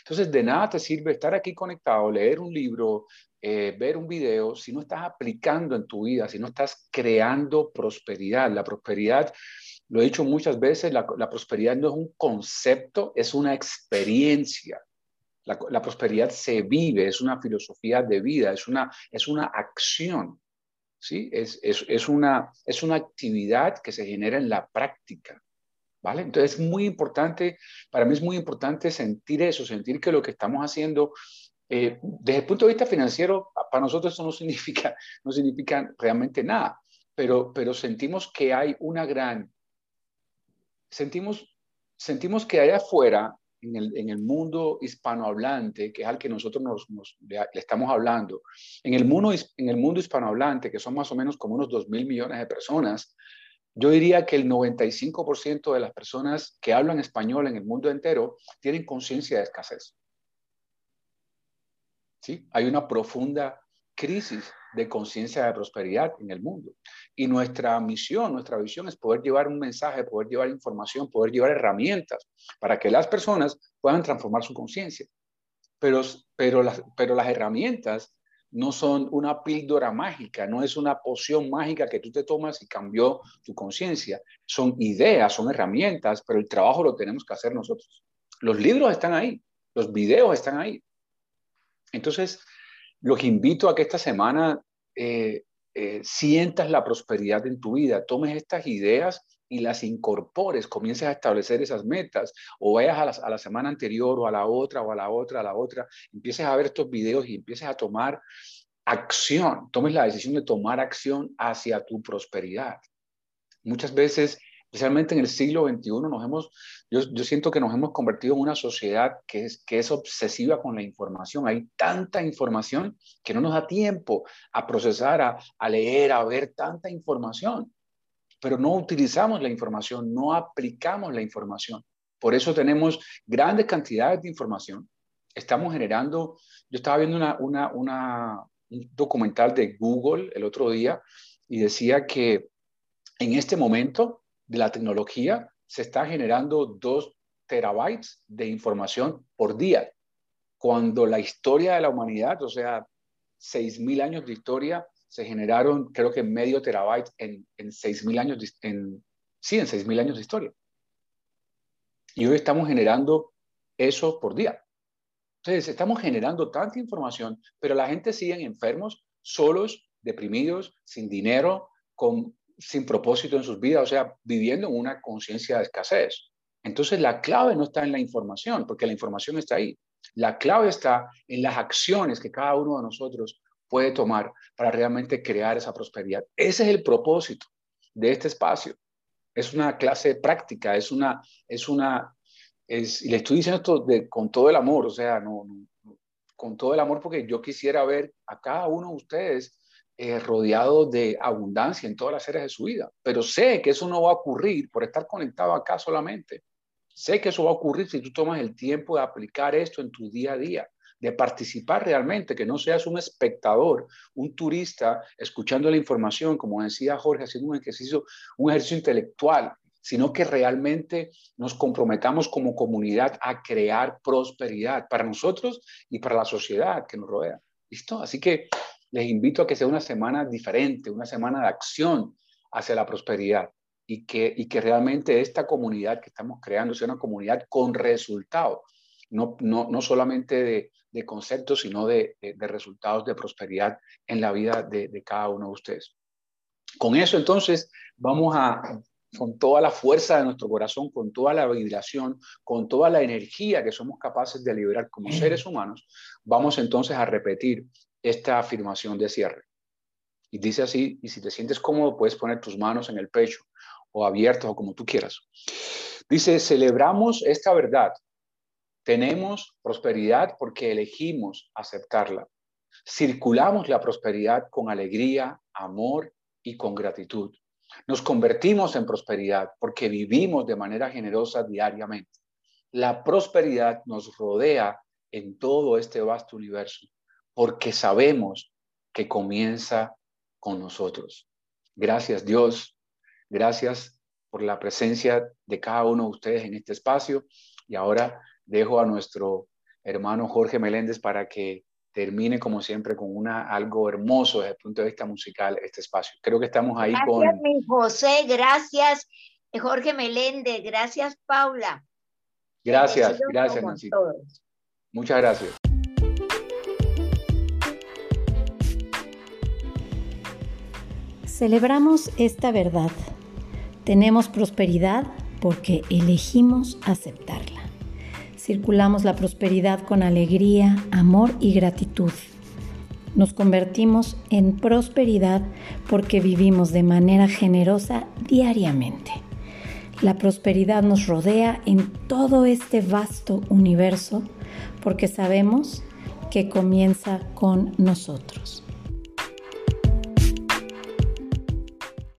Entonces, de nada te sirve estar aquí conectado, leer un libro, eh, ver un video, si no estás aplicando en tu vida, si no estás creando prosperidad. La prosperidad Lo he dicho muchas veces, la, prosperidad no es un concepto, es una experiencia. La, prosperidad se vive, es una filosofía de vida, es una, es una acción. ¿sí? Es, es, es, una, es una actividad que se genera en la práctica. ¿Vale? Entonces es muy importante, para mí es muy importante sentir eso, sentir que lo que estamos haciendo, eh, desde el punto de vista financiero, para nosotros eso no *laughs* significa, no significa realmente nada, pero, pero sentimos que hay una gran, sentimos, sentimos que allá afuera, en el, en el mundo hispanohablante, que es al que nosotros nos, nos le, estamos hablando, en el, mundo, en el mundo hispanohablante, que son más o menos como unos 2 mil millones de personas, yo diría que el 95% de las personas que hablan español en el mundo entero tienen conciencia de escasez. ¿Sí? Hay una profunda crisis de conciencia de prosperidad en el mundo. Y nuestra misión, nuestra visión es poder llevar un mensaje, poder llevar información, poder llevar herramientas para que las personas puedan transformar su conciencia. Pero, pero, las, pero las herramientas no son una píldora mágica, no es una poción mágica que tú te tomas y cambió tu conciencia. Son ideas, son herramientas, pero el trabajo lo tenemos que hacer nosotros. Los libros están ahí, los videos están ahí. Entonces, los invito a que esta semana eh, eh, sientas la prosperidad en tu vida, tomes estas ideas y las incorpores, comiences a establecer esas metas, o vayas a la, a la, semana anterior o a la otra, o a la otra, a la otra, empieces a ver estos videos y empieces a tomar acción, tomes la decisión de tomar acción hacia tu prosperidad. Muchas veces, especialmente en el siglo XXI, nos hemos, yo, yo siento que nos hemos convertido en una sociedad que es, que es obsesiva con la información. Hay tanta información que no nos da tiempo a procesar, a, a leer, a ver tanta información pero no utilizamos la información, no aplicamos la información. Por eso tenemos grandes cantidades de información. Estamos generando, yo estaba viendo una, un documental de Google el otro día y decía que en este momento de la tecnología se está generando dos terabytes de información por día, cuando la historia de la humanidad, o sea, 6.000 años de historia, se generaron, creo que medio terabyte en, en 6.000 años, en, sí, en 6.000 años de historia. Y hoy estamos generando eso por día. Entonces, estamos generando tanta información, pero la gente sigue enfermos, solos, deprimidos, sin dinero, con, sin propósito en sus vidas, o sea, viviendo en una conciencia de escasez. Entonces, la clave no está en la información, porque la información está ahí. La clave está en las acciones que cada uno de nosotros puede tomar para realmente crear esa prosperidad. Ese es el propósito de este espacio. Es una clase práctica, es una, es una, es, y le estoy diciendo esto con todo el amor, o sea, con todo el amor porque yo quisiera ver a cada uno de ustedes eh, rodeado de abundancia en todas las áreas de su vida, pero sé que eso no va a ocurrir por estar conectado acá solamente. Sé que eso va a ocurrir si tú tomas el tiempo de aplicar esto en tu día a día de participar realmente, que no seas un espectador, un turista escuchando la información, como decía Jorge, haciendo un ejercicio, un ejercicio intelectual, sino que realmente nos comprometamos como comunidad a crear prosperidad para nosotros y para la sociedad que nos rodea. ¿Listo? Así que les invito a que sea una semana diferente, una semana de acción hacia la prosperidad y que, y que realmente esta comunidad que estamos creando sea una comunidad con resultados, no, no, no solamente de, de conceptos, sino de, resultados de prosperidad en la vida de, cada uno de ustedes. Con eso entonces vamos a, con toda la fuerza de nuestro corazón, con toda la vibración, con toda la energía que somos capaces de liberar como seres humanos, vamos entonces a repetir esta afirmación de cierre. Y dice así, y si te sientes cómodo, puedes poner tus manos en el pecho o abiertos o como tú quieras. Dice, celebramos esta verdad tenemos prosperidad porque elegimos aceptarla. Circulamos la prosperidad con alegría, amor y con gratitud. Nos convertimos en prosperidad porque vivimos de manera generosa diariamente. La prosperidad nos rodea en todo este vasto universo porque sabemos que comienza con nosotros. Gracias Dios, gracias por la presencia de cada uno de ustedes en este espacio y ahora dejo a nuestro hermano Jorge Meléndez para que termine como siempre con una algo hermoso desde el punto de vista musical este espacio. Creo que estamos ahí gracias, con mi José, gracias. Jorge Meléndez, gracias Paula. Gracias, gracias Nancy. Muchas gracias. Celebramos esta verdad. Tenemos prosperidad porque elegimos aceptarla. Circulamos la prosperidad con alegría, amor y gratitud. Nos convertimos en prosperidad porque vivimos de manera generosa diariamente. La prosperidad nos rodea en todo este vasto universo porque sabemos que comienza con nosotros.